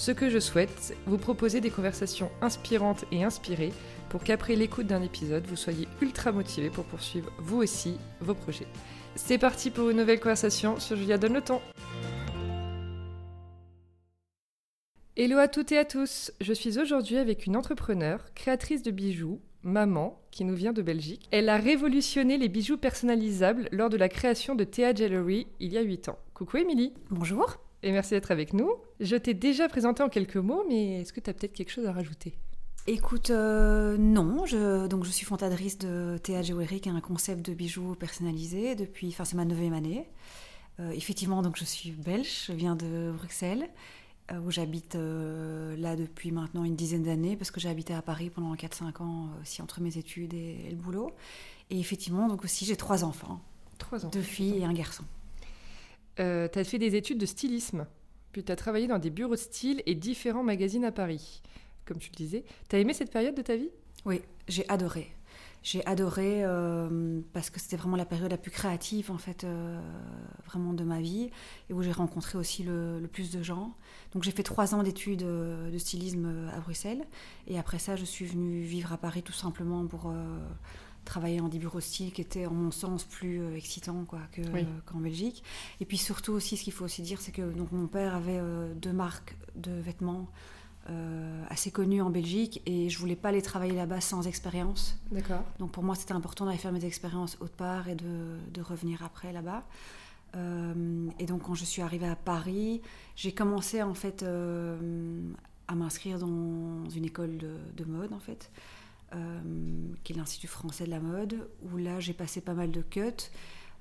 Ce que je souhaite, vous proposer des conversations inspirantes et inspirées pour qu'après l'écoute d'un épisode, vous soyez ultra motivé pour poursuivre vous aussi vos projets. C'est parti pour une nouvelle conversation sur Julia Donne le temps. Hello à toutes et à tous, je suis aujourd'hui avec une entrepreneure, créatrice de bijoux, maman, qui nous vient de Belgique. Elle a révolutionné les bijoux personnalisables lors de la création de Théa Jewelry il y a 8 ans. Coucou Émilie Bonjour Et merci d'être avec nous. Je t'ai déjà présenté en quelques mots, mais est-ce que tu as peut-être quelque chose à rajouter? Écoute, euh, non, je, donc je suis fondatrice de Théa Jewelry, qui est un concept de bijoux personnalisés depuis, enfin c'est ma neuvième année. Euh, effectivement, donc je suis belge, je viens de Bruxelles. Euh, où j'habite là depuis maintenant une dizaine d'années, parce que j'ai habité à Paris pendant 4-5 ans aussi entre mes études et, et, le boulot. Et effectivement, donc aussi j'ai trois enfants. Trois enfants. Deux filles et un garçon. Euh, tu as fait des études de stylisme, puis tu as travaillé dans des bureaux de style et différents magazines à Paris. Comme tu le disais, tu as aimé cette période de ta vie? Oui, j'ai adoré. J'ai adoré euh, parce que c'était vraiment la période la plus créative en fait euh, vraiment de ma vie et où j'ai rencontré aussi le, plus de gens. Donc j'ai fait trois ans d'études de stylisme à Bruxelles et après ça je suis venue vivre à Paris tout simplement pour euh, travailler en des bureaux style qui étaient en mon sens plus euh, excitants quoi que Oui. qu'en Belgique. Et puis surtout aussi ce qu'il faut aussi dire c'est que donc mon père avait euh, deux marques de vêtements euh, assez connues en Belgique et je voulais pas aller travailler là-bas sans expérience. D'accord. Donc pour moi, c'était important d'aller faire mes expériences autre part et de, de revenir après là-bas. Euh, et donc quand je suis arrivée à Paris, j'ai commencé en fait euh, à m'inscrire dans une école de, de mode en fait, euh, qui est l'Institut français de la mode, où là j'ai passé pas mal de cuts.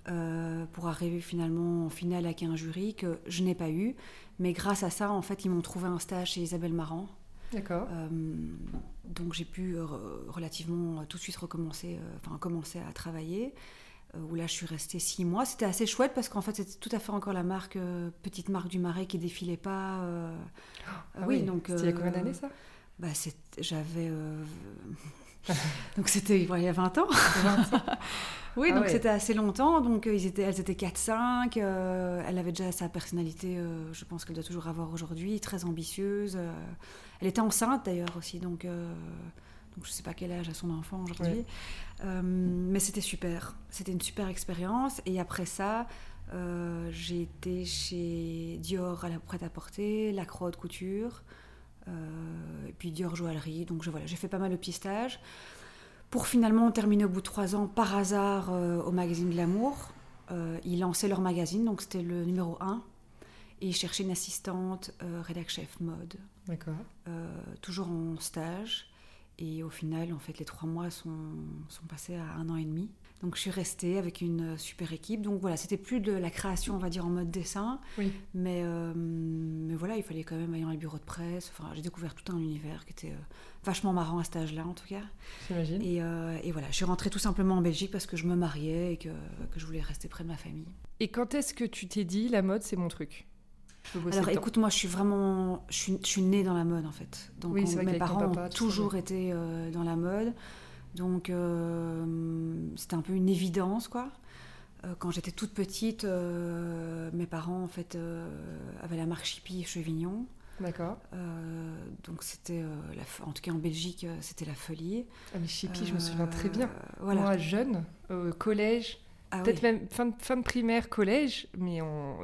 euh, pour arriver finalement en finale avec un jury que je n'ai pas eu, mais grâce à ça, en fait, ils m'ont trouvé un stage chez Isabelle Marant, D'accord. euh, donc j'ai pu euh, relativement tout de suite recommencer, euh, enfin commencer à travailler. euh, où là je suis restée six mois. C'était assez chouette parce qu'en fait c'était tout à fait encore la marque euh, petite marque du Marais qui défilait pas. euh, Ah oui, donc c'était il y a combien euh, d'années ça? Bah, j'avais euh, donc c'était il y a 20 ans. Oui, Ah donc ouais. c'était assez longtemps. Donc euh, ils étaient, elles étaient 4-5. euh, elle avait déjà sa personnalité, euh, je pense qu'elle doit toujours avoir aujourd'hui, très ambitieuse. euh, elle était enceinte d'ailleurs aussi, donc, donc je sais pas quel âge a son enfant aujourd'hui. Ouais. Mais c'était super. C'était une super expérience. Et après ça, j'ai été chez Dior à la prêt-à-porter, Lacroix de couture, et puis Dior joaillerie. Donc je, voilà, j'ai fait pas mal de petits stages pour finalement terminer au bout de trois ans par hasard euh, au magazine de l'amour. Euh, ils lançaient leur magazine, donc c'était le numéro 1. Et ils cherchaient une assistante euh, rédac chef mode, D'accord. euh, toujours en stage. Et au final, en fait, les trois mois sont, sont passés à un an et demi. Donc je suis restée avec une super équipe. Donc voilà, c'était plus de la création, on va dire, en mode dessin. Oui. Mais, euh, mais voilà, il fallait quand même aller dans les bureaux de presse. Enfin, j'ai découvert tout un univers qui était euh, vachement marrant à cet âge-là, en tout cas. J'imagine. Et, euh, et voilà, je suis rentrée tout simplement en Belgique parce que je me mariais et que, que je voulais rester près de ma famille. Et quand est-ce que tu t'es dit la mode c'est mon truc? Alors écoute, moi je suis vraiment. Je suis, je suis née dans la mode en fait. Donc Oui, on- mes parents papa, ont toujours été euh, dans la mode. Donc euh, c'était un peu une évidence quoi. Euh, quand j'étais toute petite, euh, mes parents en fait avaient la marque Chippy Chevignon. D'accord. Euh, donc c'était, euh, en tout cas en Belgique, euh, c'était la folie. Ah mais Chippy, je me souviens très bien. Voilà. Moi, jeune, au collège, Ah peut-être oui. même fin de, fin de primaire, collège, mais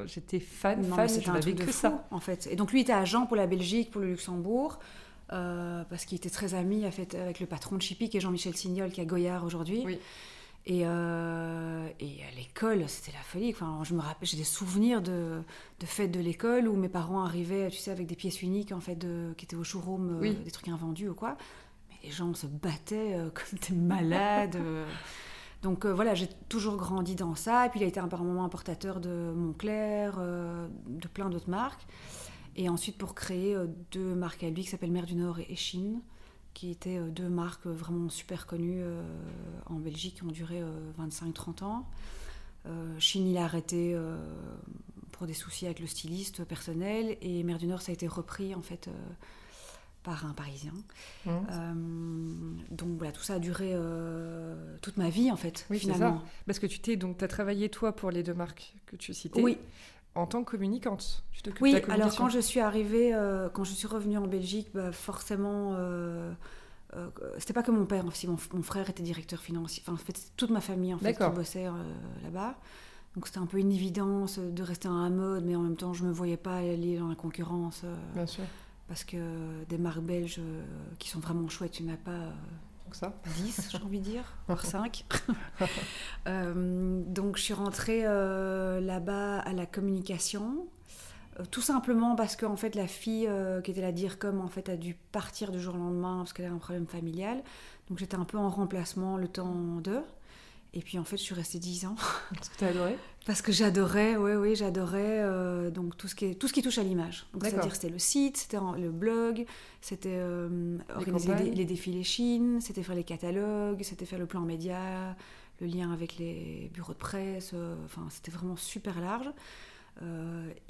j'étais fan, Non, fan, mais c'était je un n'avais que fou, ça. en fait. Et donc lui était agent pour la Belgique, pour le Luxembourg, euh, parce qu'il était très ami avec le patron de Chippy, qui est Jean-Michel Signol, qui est à Goyard aujourd'hui. Oui. Et, euh, et à l'école, c'était la folie. Enfin, je me rappelle, j'ai des souvenirs de, de fêtes de l'école où mes parents arrivaient, tu sais, avec des pièces uniques en fait, de, qui étaient au showroom, euh, des trucs invendus ou quoi. Mais les gens se battaient euh, comme des malades. Donc voilà, j'ai toujours grandi dans ça. Et puis il a été un par moment importateur de Montclair, de plein d'autres marques. Et ensuite pour créer euh, deux marques à lui qui s'appellent Mer du Nord et Chine, qui étaient euh, deux marques vraiment super connues euh, en Belgique, qui ont duré euh, 25-30 ans. Chine, il a arrêté pour des soucis avec le styliste personnel. Et Mer du Nord, ça a été repris en fait par un Parisien. Mmh. Euh, donc voilà, tout ça a duré euh, toute ma vie en fait, oui, finalement. Ça. Parce que tu t'es donc as travaillé toi pour les deux marques que tu citais. Oui. En tant que communicante, tu Oui, alors quand je suis arrivée, euh, quand je suis revenue en Belgique, bah, forcément, c'était pas que mon père, aussi mon, mon, frère était directeur financier. Enfin, en fait, toute ma famille en fait qui bossait là-bas. Donc c'était un peu une évidence de rester à la mode, mais en même temps, je me voyais pas aller dans la concurrence. Bien sûr parce que des marques belges euh, qui sont vraiment chouettes, tu n'as pas euh, ça 10, j'ai envie de dire, voire 5. Euh, donc je suis rentrée là-bas à la communication, tout simplement parce que en fait la fille qui était la DIRCOM en fait a dû partir du jour au lendemain parce qu'elle avait un problème familial. Donc j'étais un peu en remplacement le temps d'eux. Et puis en fait, je suis restée 10 ans. Parce que tu as adoré Parce que j'adorais, oui, oui, j'adorais euh, donc tout ce, qui est, tout ce qui touche à l'image. C'est-à-dire c'était le site, c'était le blog, c'était euh, organiser les, défilés Chine, c'était faire les catalogues, c'était faire le plan média, le lien avec les bureaux de presse. Euh, enfin, c'était vraiment super large.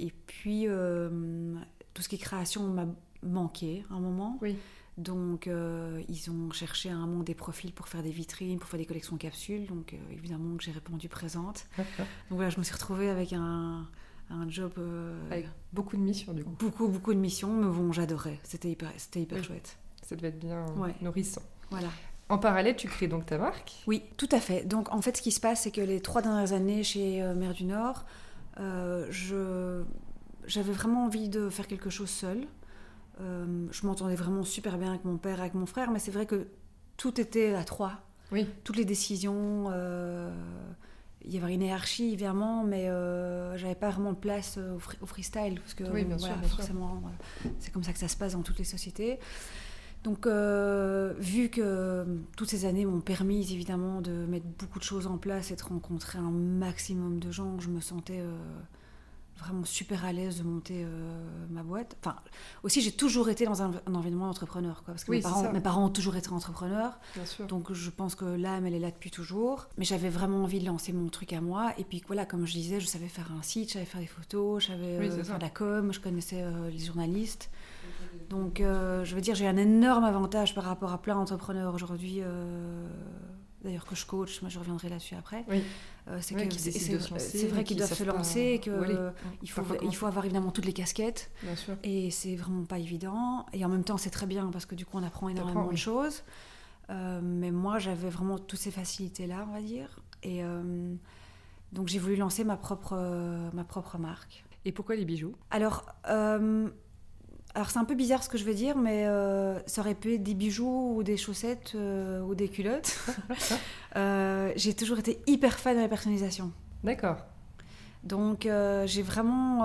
et puis, tout ce qui est création m'a manqué à un moment. Oui. Donc, euh, ils ont cherché à un moment des profils pour faire des vitrines, pour faire des collections capsules. Donc, euh, évidemment que j'ai répondu présente. donc voilà, je me suis retrouvée avec un, un job... Euh, avec beaucoup de missions, du coup. Beaucoup, beaucoup de missions. Mais bon, j'adorais. C'était hyper, c'était hyper chouette. Ça devait être bien nourrissant. Voilà. En parallèle, tu crées donc ta marque Oui, tout à fait. Donc, en fait, ce qui se passe, c'est que les trois dernières années chez Mer du Nord, je... j'avais vraiment envie de faire quelque chose seule. Euh, je m'entendais vraiment super bien avec mon père, avec mon frère, mais c'est vrai que tout était à trois. Oui. Toutes les décisions, euh, il y avait une hiérarchie évidemment, mais euh, j'avais pas vraiment de place au, freestyle parce que oui, bien voilà, sûr, forcément, c'est comme ça que ça se passe dans toutes les sociétés. Donc, vu que toutes ces années m'ont permis évidemment de mettre beaucoup de choses en place et de rencontrer un maximum de gens, je me sentais vraiment super à l'aise de monter euh, ma boîte. Enfin, aussi, j'ai toujours été dans un, environnement d'entrepreneur, quoi, parce que mes, parents, mes, parents, ont toujours été entrepreneurs. Donc, je pense que l'âme, elle est là depuis toujours. Mais j'avais vraiment envie de lancer mon truc à moi. Et puis, voilà, comme je disais, je savais faire un site, je savais faire des photos, je savais euh, faire de la com, je connaissais euh, les journalistes. Donc, je veux dire, j'ai un énorme avantage par rapport à plein d'entrepreneurs aujourd'hui d'ailleurs que je coach, moi je reviendrai là-dessus après. Oui. Euh, c'est vrai qu'ils doivent se lancer et qu'il il faut, il faut avoir évidemment toutes les casquettes. Bien sûr. Et c'est vraiment pas évident. Et en même temps, c'est très bien parce que du coup, on apprend énormément de choses. Euh, mais moi, j'avais vraiment toutes ces facilités-là, on va dire. Et euh, donc, j'ai voulu lancer ma propre, ma propre marque. Et pourquoi les bijoux? Alors, alors c'est un peu bizarre ce que je veux dire, mais euh, ça aurait pu être des bijoux ou des chaussettes euh, ou des culottes. Euh, j'ai toujours été hyper fan de la personnalisation. D'accord. Donc j'ai vraiment,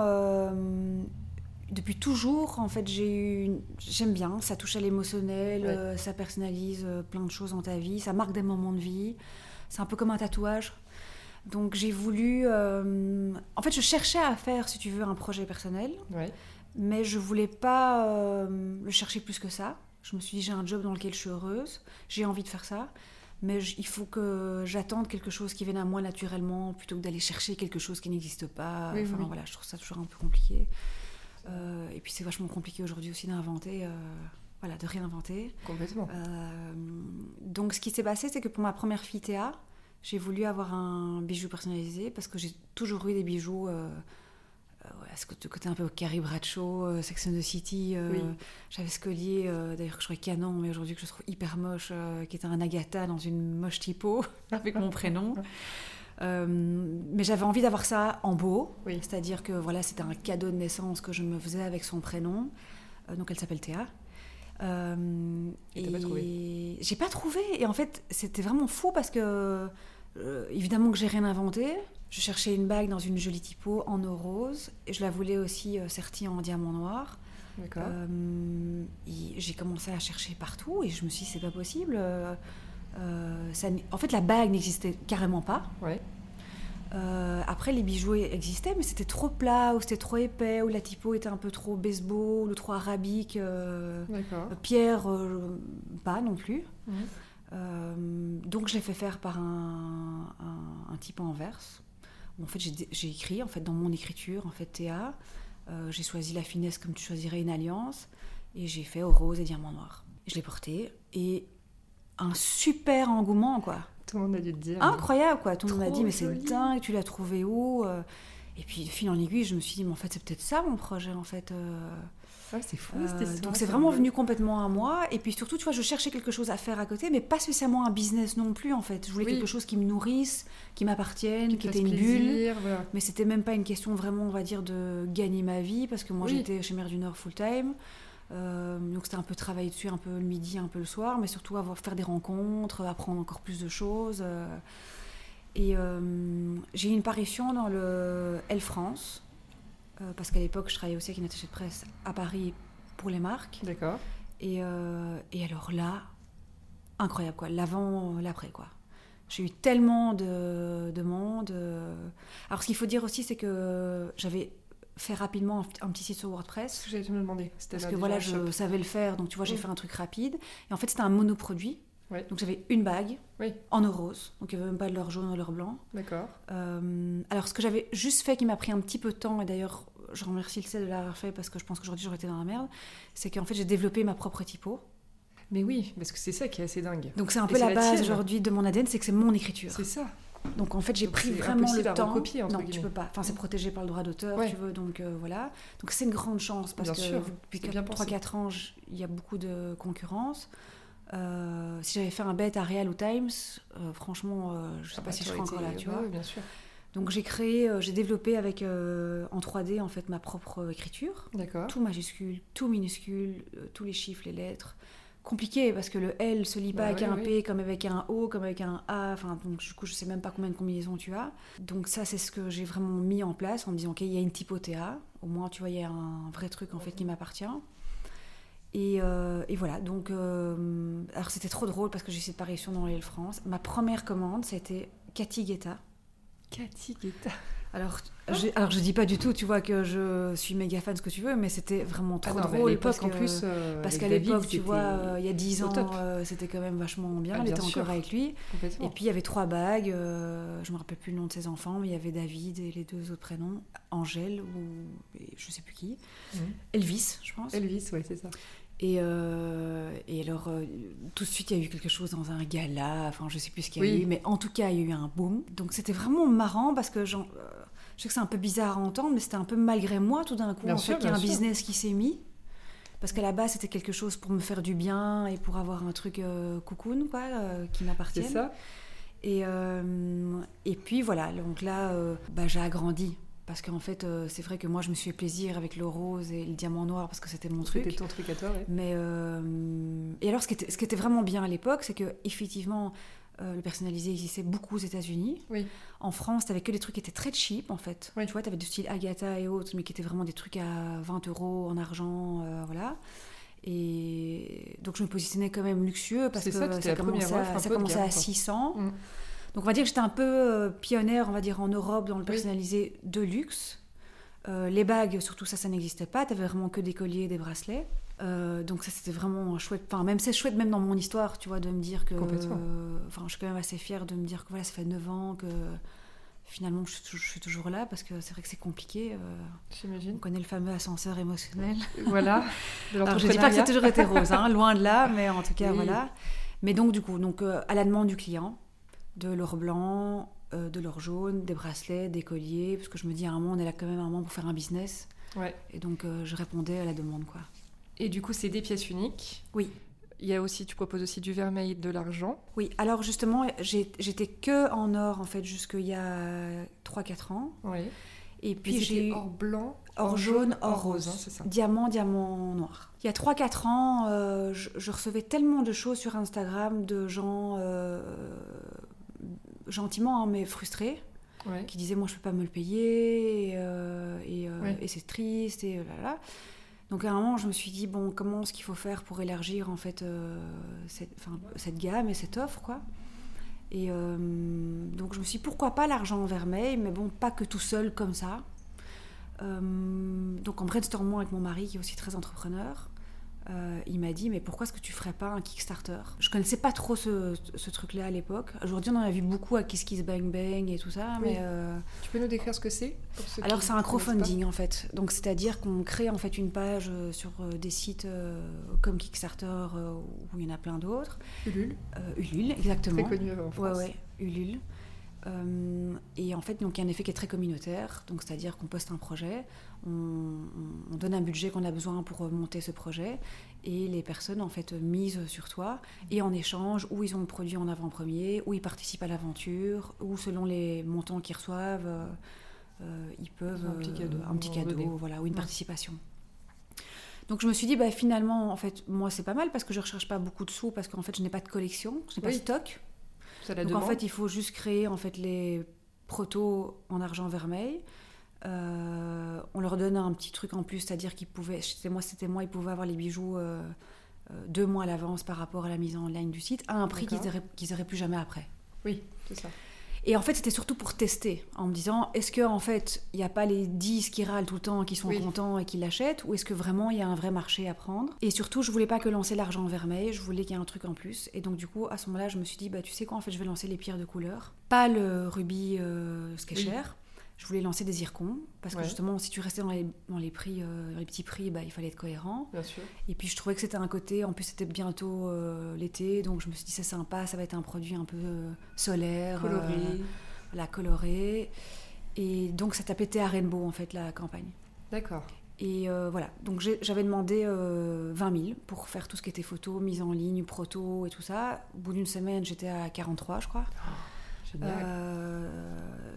depuis toujours, en fait, j'ai eu, j'aime bien. Ça touche à l'émotionnel, ça personnalise plein de choses dans ta vie, ça marque des moments de vie. C'est un peu comme un tatouage. Donc j'ai voulu, en fait, je cherchais à faire, si tu veux, un projet personnel. Ouais mais je voulais pas euh, le chercher plus que ça. Je me suis dit, j'ai un job dans lequel je suis heureuse, j'ai envie de faire ça, mais il faut que j'attende quelque chose qui vienne à moi naturellement plutôt que d'aller chercher quelque chose qui n'existe pas. enfin, voilà, je trouve ça toujours un peu compliqué. Euh, et puis c'est vachement compliqué aujourd'hui aussi d'inventer, euh, voilà, de réinventer. Complètement. donc ce qui s'est passé, c'est que pour ma première fille Théa, j'ai voulu avoir un bijou personnalisé parce que j'ai toujours eu des bijoux ce côté un peu Carrie Bradshaw, euh, Sex and the City. Euh, j'avais ce collier, euh, d'ailleurs que je trouvais canon, mais aujourd'hui que je trouve hyper moche, qui était un Agatha dans une moche typo, avec mon prénom. mais j'avais envie d'avoir ça en beau, c'est-à-dire que voilà, c'était un cadeau de naissance que je me faisais avec son prénom. donc elle s'appelle Théa. et, pas trouvé? J'ai pas trouvé. Et en fait, c'était vraiment fou parce que, évidemment que j'ai rien inventé. Je cherchais une bague dans une jolie typo en or rose et je la voulais aussi euh, sertie en diamant noir. Euh, j'ai commencé à chercher partout et je me suis dit c'est pas possible. Euh, ça, en fait, la bague n'existait carrément pas. Ouais. après, les bijoux existaient, mais c'était trop plat, ou c'était trop épais, ou la typo était un peu trop baseball, ou trop arabique. pierre, pas non plus. donc, je l'ai fait faire par un, un, un type en verse en fait, j'ai écrit en fait dans mon écriture en fait Théa. j'ai choisi la finesse comme tu choisirais une alliance et j'ai fait au rose et diamant noir. Je l'ai porté et un super engouement quoi. Tout le monde a dû te dire. Incroyable quoi. Tout le monde m'a dit mais c'est dingue, tu l'as trouvé où Et puis fil en aiguille, je me suis dit mais en fait c'est peut-être ça mon projet en fait c'est fou, euh, donc c'est vraiment venu complètement à moi. Et puis surtout, tu vois, je cherchais quelque chose à faire à côté, mais pas spécialement un business non plus, en fait. Je voulais quelque chose qui me nourrisse, qui m'appartienne, qui, était une bulle. Mais c'était même pas une question vraiment, on va dire, de gagner ma vie, parce que moi j'étais chez Mère du Nord full time. Euh, donc c'était un peu travailler dessus, un peu le midi, un peu le soir, mais surtout avoir faire des rencontres, apprendre encore plus de choses. Euh. Et j'ai eu une parution dans le Elle France, euh, parce qu'à l'époque, je travaillais aussi avec une attachée de presse à Paris pour les marques. D'accord. Et, euh, et, alors là, incroyable, quoi. L'avant, l'après, quoi. J'ai eu tellement de demandes. Alors, ce qu'il faut dire aussi, c'est que j'avais fait rapidement un, petit site sur WordPress. J'allais te me demander. Parce que voilà, je savais le faire. Donc, tu vois, j'ai fait un truc rapide. Et en fait, c'était un monoproduit. Donc j'avais une bague en or rose, donc il n'y avait même pas de l'or jaune ou de l'or blanc. D'accord. Euh, alors ce que j'avais juste fait qui m'a pris un petit peu de temps, et d'ailleurs je remercie le CEL de l'avoir fait parce que je pense qu'aujourd'hui j'aurais été dans la merde, c'est qu'en fait j'ai développé ma propre typo. Mais oui, parce que c'est ça qui est assez dingue. Donc c'est un peu la, base aujourd'hui de mon ADN, c'est que c'est mon écriture. C'est ça. Donc en fait j'ai pris vraiment le temps. Recopier, non, tu peux pas. Enfin c'est protégé par le droit d'auteur, tu veux. Donc euh, voilà. Donc c'est une grande chance parce que depuis 3-4 ans il y a beaucoup de concurrence. Euh, si j'avais fait un bet à Real ou Times, euh, franchement, euh, je ne sais ah pas bah, si je serais encore là, tu vois. bien sûr. Donc j'ai créé, j'ai développé avec en 3D en fait ma propre écriture. D'accord. Tout majuscule, tout minuscule, tous les chiffres, les lettres. Compliqué parce que le L se lit pas bah avec un P comme avec un O, comme avec un A. Enfin donc du coup je sais même pas combien de combinaisons tu as. Donc ça c'est ce que j'ai vraiment mis en place en me disant ok il y a une typotéa. Au moins tu vois il y a un vrai truc en fait qui m'appartient. Euh, et, voilà, donc, euh, alors c'était trop drôle parce que j'ai cette parution dans l'île France. Ma première commande, c'était Cathy Guetta. Cathy Guetta. Alors, je, alors je dis pas du tout, tu vois, que je suis méga fan, ce que tu veux, mais c'était vraiment trop ah drôle. parce qu'en plus, euh, parce qu'à l'époque, tu vois, il y a 10 ans, c'était quand même vachement bien. Ah, elle était encore avec lui. Et puis il y avait trois bagues. je me rappelle plus le nom de ses enfants, mais il y avait David et les deux autres prénoms, Angèle ou je sais plus qui, mhm. Elvis, je pense. Elvis, oui, c'est ça. Et, euh, et alors, euh, tout de suite, il y a eu quelque chose dans un gala, enfin, je sais plus ce qu'il y a eu, mais en tout cas, il y a eu un boom. Donc, c'était vraiment marrant parce que euh, je sais que c'est un peu bizarre à entendre, mais c'était un peu malgré moi tout d'un coup, en fait, qu'il y a un business qui s'est mis. Parce qu'à la base, c'était quelque chose pour me faire du bien et pour avoir un truc cocoon, quoi, qui m'appartienne. C'est ça. Et, et puis voilà, donc là, bah, j'ai agrandi. Parce qu'en fait, euh, c'est vrai que moi, je me suis fait plaisir avec le rose et le diamant noir parce que c'était mon truc. C'était ton truc à toi, Mais euh, et alors, ce qui, était, ce qui était vraiment bien à l'époque, c'est que effectivement, euh, le personnalisé existait beaucoup aux États-Unis. Oui. En France, tu avais que des trucs qui étaient très cheap, en fait. Tu vois, tu avais du style Agatha et autres, mais qui étaient vraiment des trucs à 20 euros en argent, voilà. Et donc, je me positionnais quand même luxueux parce que ça, ça, commençait à, ça commençait à 600. Donc on va dire que j'étais un peu euh, pionnière, on va dire, en Europe dans le personnalisé de luxe. Euh, les bagues, surtout ça, ça n'existait pas. Tu avais vraiment que des colliers, des bracelets. Euh, donc ça, c'était vraiment chouette. Enfin, même c'est chouette, même dans mon histoire, tu vois, de me dire que... Enfin, je suis quand même assez fière de me dire que voilà, ça fait 9 ans que finalement je suis, toujours là parce que c'est vrai que c'est compliqué. J'imagine. On connaît le fameux ascenseur émotionnel. Voilà. Alors je dis pas que c'est toujours été rose, hein, loin de là, mais en tout cas voilà. Mais donc du coup, donc à la demande du client, de l'or blanc, euh, de l'or jaune, des bracelets, des colliers, parce que je me dis à un moment, on est là quand même un moment pour faire un business. Ouais. Et donc, euh, je répondais à la demande, quoi. Et du coup, c'est des pièces uniques Oui. Il y a aussi, tu proposes aussi du vermeil, de l'argent. Oui, alors justement, j'étais que en or, en fait, jusqu'il y a 3-4 ans. Oui. Et puis j'ai eu or blanc, or, jaune, or rose, hein, ça. diamant, diamant noir. Il y a 3-4 ans, euh, je, recevais tellement de choses sur Instagram de gens gentiment, hein, mais frustré, qui disait moi je peux pas me le payer et, euh, euh, et, c'est triste et là Donc à un moment je me suis dit bon comment est-ce qu'il faut faire pour élargir en fait euh, cette, cette, gamme et cette offre quoi. Et donc je me suis dit pourquoi pas l'argent en vermeil mais bon pas que tout seul comme ça. donc en brainstormant avec mon mari qui est aussi très entrepreneur, euh, il m'a dit mais pourquoi est-ce que tu ferais pas un Kickstarter? Je connaissais pas trop ce, ce truc-là à l'époque. Aujourd'hui on en a vu beaucoup à Kiss Kiss Bang Bang et tout ça, Oui. mais euh, Tu peux nous décrire ce que c'est alors c'est un crowdfunding en fait. Donc c'est-à-dire qu'on crée en fait une page euh, sur des sites euh, comme Kickstarter où il y en a plein d'autres. Ulule, Ulule exactement. très connu en Ouais, France. ouais, Ulule. Euh, et en fait, donc, il y a un effet qui est très communautaire. Donc, c'est-à-dire qu'on poste un projet, on, on- on donne un budget qu'on a besoin pour euh, monter ce projet, et les personnes en fait misent sur toi. Et en échange, ou ils ont le produit en avant-première, ou ils participent à l'aventure, ou selon les montants qu'ils reçoivent, euh, ils peuvent un petit cadeau, un petit cadeau, voilà, ou une Ouais. participation. Donc je me suis dit, bah, finalement, en fait, moi c'est pas mal parce que je recherche pas beaucoup de sous parce qu'en fait je n'ai pas de collection, je n'ai pas de stock. Ça la Donc demande. en fait, il faut juste créer en fait les protos en argent vermeil. Euh, on leur donne un petit truc en plus, c'est-à-dire qu'ils pouvaient, c'était moi, c'était moi, ils pouvaient avoir les bijoux euh, euh, deux mois à l'avance par rapport à la mise en ligne du site, à un prix qu'ils n'auraient auraient plus jamais après. Oui, c'est ça. Et en fait, c'était surtout pour tester, en me disant, est-ce que en fait, il n'y a pas les 10 qui râlent tout le temps, qui sont Oui. contents et qui l'achètent, ou est-ce que vraiment il y a un vrai marché à prendre? Et surtout, je voulais pas que lancer l'argent vermeil, je voulais qu'il y ait un truc en plus. Et donc du coup, à ce moment-là, je me suis dit, bah tu sais quoi, en fait, je vais lancer les pierres de couleur, pas le rubis, euh, ce qui est Oui. cher. Je voulais lancer des zircons parce que justement, si tu restais dans les, dans les prix, euh, les petits prix, bah, il fallait être cohérent. Bien sûr. Et puis je trouvais que c'était un côté, en plus c'était bientôt euh, l'été, donc je me suis dit c'est sympa, ça va être un produit un peu euh, solaire, Coloré. la colorée. Et donc ça tapait à Rainbow en fait la campagne. D'accord. Et voilà, donc j'avais demandé euh, 20 000 pour faire tout ce qui était photo, mise en ligne, proto et tout ça. Au bout d'une semaine, j'étais à 43, je crois. Génial. Euh,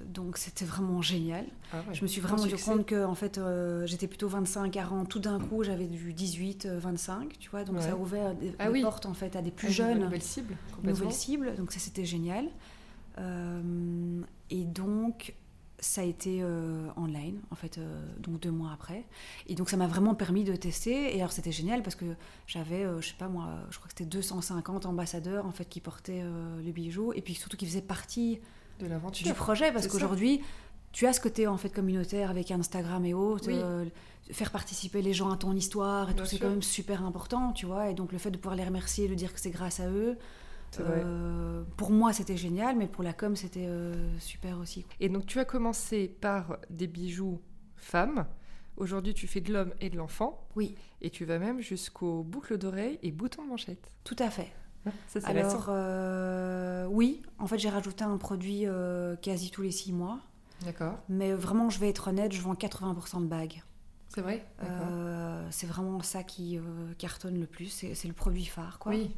donc c'était vraiment génial. Ah ouais. Je me suis vraiment rendu compte que en fait, euh, j'étais plutôt 25, 40. Tout d'un coup, j'avais du 18, euh, 25, tu vois. Donc Ouais. ça a ouvert des, Ah des oui. portes en fait à des plus une jeunes, Nouvelle cible. complètement. nouvelles cibles. Donc ça, c'était génial. Euh, et donc ça a été euh, online, en fait, euh, donc deux mois après. Et donc ça m'a vraiment permis de tester. Et alors c'était génial parce que j'avais, euh, je sais pas moi, je crois que c'était 250 ambassadeurs en fait qui portaient euh, le bijou et puis surtout qui faisaient partie De l'aventure. du projet parce qu'aujourd'hui tu as ce côté en fait communautaire avec Instagram et autres Oui. faire participer les gens à ton histoire et Bien tout c'est quand même super important tu vois et donc le fait de pouvoir les remercier de dire que c'est grâce à eux. Euh, pour moi c'était génial mais pour la com c'était euh, super aussi. Et donc tu as commencé par des bijoux femmes. Aujourd'hui, tu fais de l'homme et de l'enfant. oui Et tu vas même jusqu'aux boucles d'oreilles et boutons de manchette. tout à fait Ça, c'est alors euh, oui en fait j'ai rajouté un produit quasi tous les six mois D'accord. mais vraiment je vais être honnête je vends 80% de bagues C'est vrai? Euh, c'est vraiment ça qui euh, cartonne le plus c'est c'est le produit phare quoi Oui.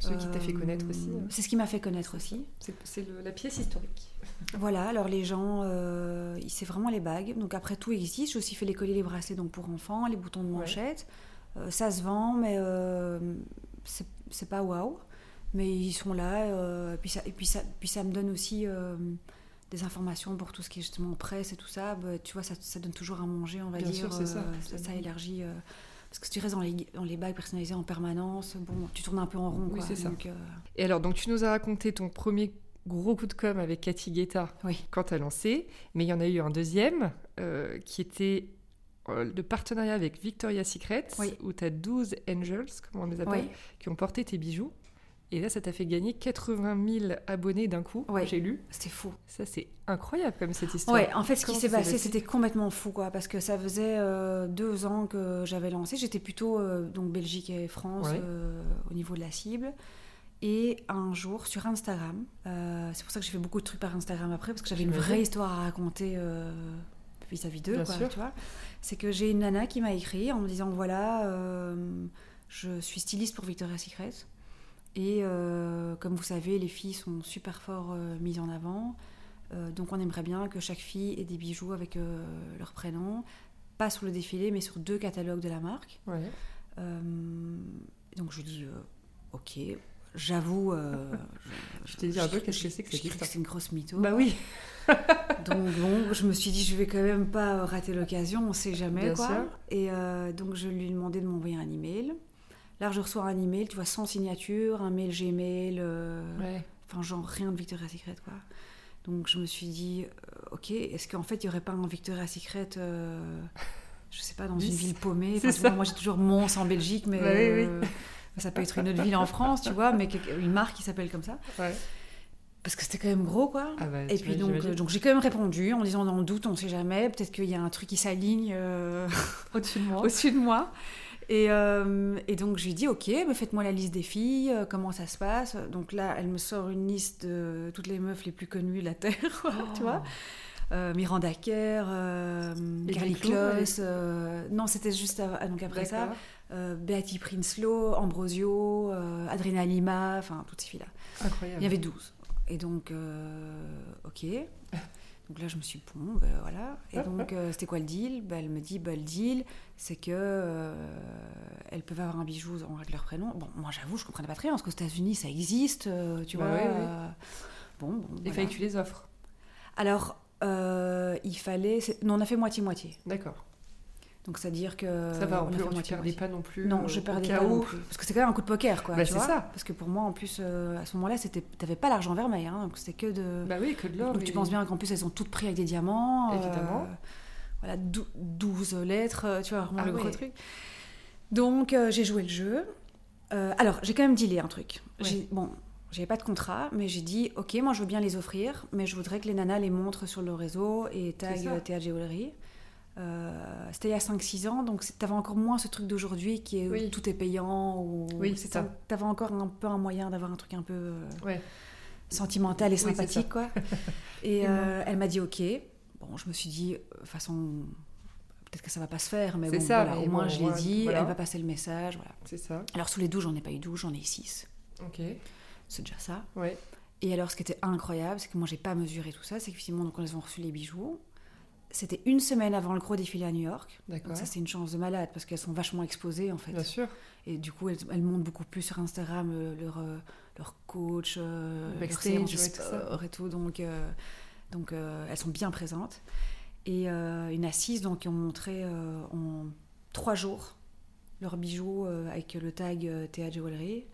Celui qui t'a fait Euh, connaître aussi. hein. C'est ce qui m'a fait connaître aussi. C'est la pièce historique. Voilà, alors les gens, euh, c'est vraiment les bagues. Donc après, tout existe. J'ai aussi fait les colliers, les bracelets donc pour enfants, les boutons de Ouais. manchette. Euh, ça se vend, mais euh, c'est pas waouh. Mais ils sont là. euh, et, puis ça, et puis, ça, puis ça me donne aussi euh, des informations pour tout ce qui est justement presse et tout ça. Bah, tu vois, ça, ça donne toujours à manger, on va Bien dire. sûr, c'est ça. euh, ça, ça élargit. Parce que si tu restes dans les, dans les bagues personnalisées en permanence, bon, tu tournes un peu en rond. Oui, c'est ça. Euh, Et alors, donc tu nous as raconté ton premier gros coup de com avec Cathy Guetta Oui. quand tu as lancé, mais il y en a eu un deuxième euh, qui était euh, de partenariat avec Victoria's Secret, Oui. où tu as 12 angels, comme on les appelle, Oui. qui ont porté tes bijoux. Et là, ça t'a fait gagner 80 000 abonnés d'un coup, Ouais. j'ai lu. C'était fou. Ça, c'est incroyable comme cette histoire. Ouais, en fait, ce qui Comment s'est passé, c'était complètement fou, quoi, parce que ça faisait euh, deux ans que j'avais lancé. J'étais plutôt euh, donc Belgique et France Ouais. euh, au niveau de la cible. Et un jour, sur Instagram, c'est pour ça que j'ai fait beaucoup de trucs par Instagram après, parce que j'avais une vraie histoire à raconter vis-à-vis d'eux, quoi, sûr. tu vois. C'est que j'ai une nana qui m'a écrit en me disant voilà, je suis styliste pour Victoria's Secret. Et euh, comme vous savez, les filles sont super fort euh, mises en avant. Euh, donc on aimerait bien que chaque fille ait des bijoux avec leur prénom, pas sur le défilé, mais sur deux catalogues de la marque. Ouais. Donc je dis ok, j'avoue. euh, Je t'ai dit un peu qu'est-ce que c'est que je cette c'est une grosse mytho. Bah oui, Donc bon, je me suis dit, je vais quand même pas rater l'occasion, on sait jamais Bien quoi. sûr. Et donc je lui ai demandé de m'envoyer un email. Là, je reçois un email, tu vois, sans signature, un mail Gmail, euh, ouais. enfin genre rien de Victoria's Secret quoi. Donc je me suis dit, euh, ok, est-ce qu'en fait il y aurait pas un Victoria's Secret euh, je sais pas, dans une ville paumée? Enfin, ça. vois, moi, j'ai toujours Mons en Belgique, mais oui, euh, ça peut être une autre ville en France, tu vois, mais une marque qui s'appelle comme ça. Ouais. Parce que c'était quand même gros, quoi. Ah bah, Et puis vois, donc, euh, donc j'ai quand même répondu en disant dans le doute, on sait jamais, peut-être qu'il y a un truc qui s'aligne euh, au-dessus de moi. au-dessus de moi. Et, euh, et donc je lui dis ok, mais faites-moi la liste des filles, euh, comment ça se passe. Donc là, elle me sort une liste de toutes les meufs les plus connues de la terre, quoi, tu vois. Euh, Miranda Kerr, Carly euh, non c'était juste ah, donc après ça, Beatty Prinslow, Ambrosio, Adrena Lima, enfin toutes ces filles-là. Incroyable. Il y avait 12. Et donc, ok. Donc là, je me suis bon, ben voilà. Et donc, euh, c'était quoi le deal? Ben, Elle me dit, ben, le deal, c'est que euh, elles peuvent avoir un bijou en avec leur prénom. Bon, moi, j'avoue, je comprenais pas très bien, parce qu'aux États-Unis, ça existe, euh, tu Bah vois. Bon, bon. Il voilà. fallait que tu les offres. Alors, euh, il fallait. Non, on a fait moitié-moitié. D'accord. Donc, c'est-à-dire que. ça va, on en a plus, tu perdais pas non plus. Non, euh, je perdais pas non plus. Parce que c'est quand même un coup de poker, quoi. Bah, c'est ça. Parce que pour moi, en plus, euh, à ce moment-là, c'était, t'avais pas l'argent vermeil, hein, donc c'était que de. Bah oui, que de l'or. donc tu penses bien qu'en plus, elles ont toutes pris avec des diamants. euh, Évidemment. voilà, dou- 12 lettres, tu vois, vraiment Ah le gros truc. Donc euh, j'ai joué le jeu. Alors, j'ai quand même dealé un truc. Ouais. J'ai- Bon, j'avais pas de contrat, mais j'ai dit, ok, moi je veux bien les offrir, mais je voudrais que les nanas les montrent sur le réseau et tag Théâtre Jewelry. Euh, C'était il y a 5-6 ans, donc t'avais encore moins ce truc d'aujourd'hui qui est où tout est payant. Ou... Oui, c'est ça. T'avais encore un peu un moyen d'avoir un truc un peu euh, Ouais. sentimental et Oui, sympathique, quoi. Et euh, elle m'a dit ok. Bon, je me suis dit, de toute façon, peut-être que ça va pas se faire, mais C'est bon, ça, voilà, mais au moins bon, je l'ai dit, voilà. elle va passer le message, voilà. C'est ça. Alors sous les 12, j'en ai pas eu 12, j'en ai eu 6. Ok. C'est déjà ça. Ouais. Et alors, ce qui était incroyable, c'est que moi, j'ai pas mesuré tout ça. C'est qu'effectivement, donc, quand elles ont reçu les bijoux, c'était une semaine avant le gros défilé à New York. D'accord. Ça, c'est une chance de malade parce qu'elles sont vachement exposées, en fait. Bien sûr. Et du coup, elles, elles montrent beaucoup plus sur Instagram euh, leur, euh, leur coach, euh, leur séance sport et tout. Donc, donc elles sont bien présentes. Et une assise, donc, qui ont montré en trois jours leurs bijoux avec le tag Théa Jewelry.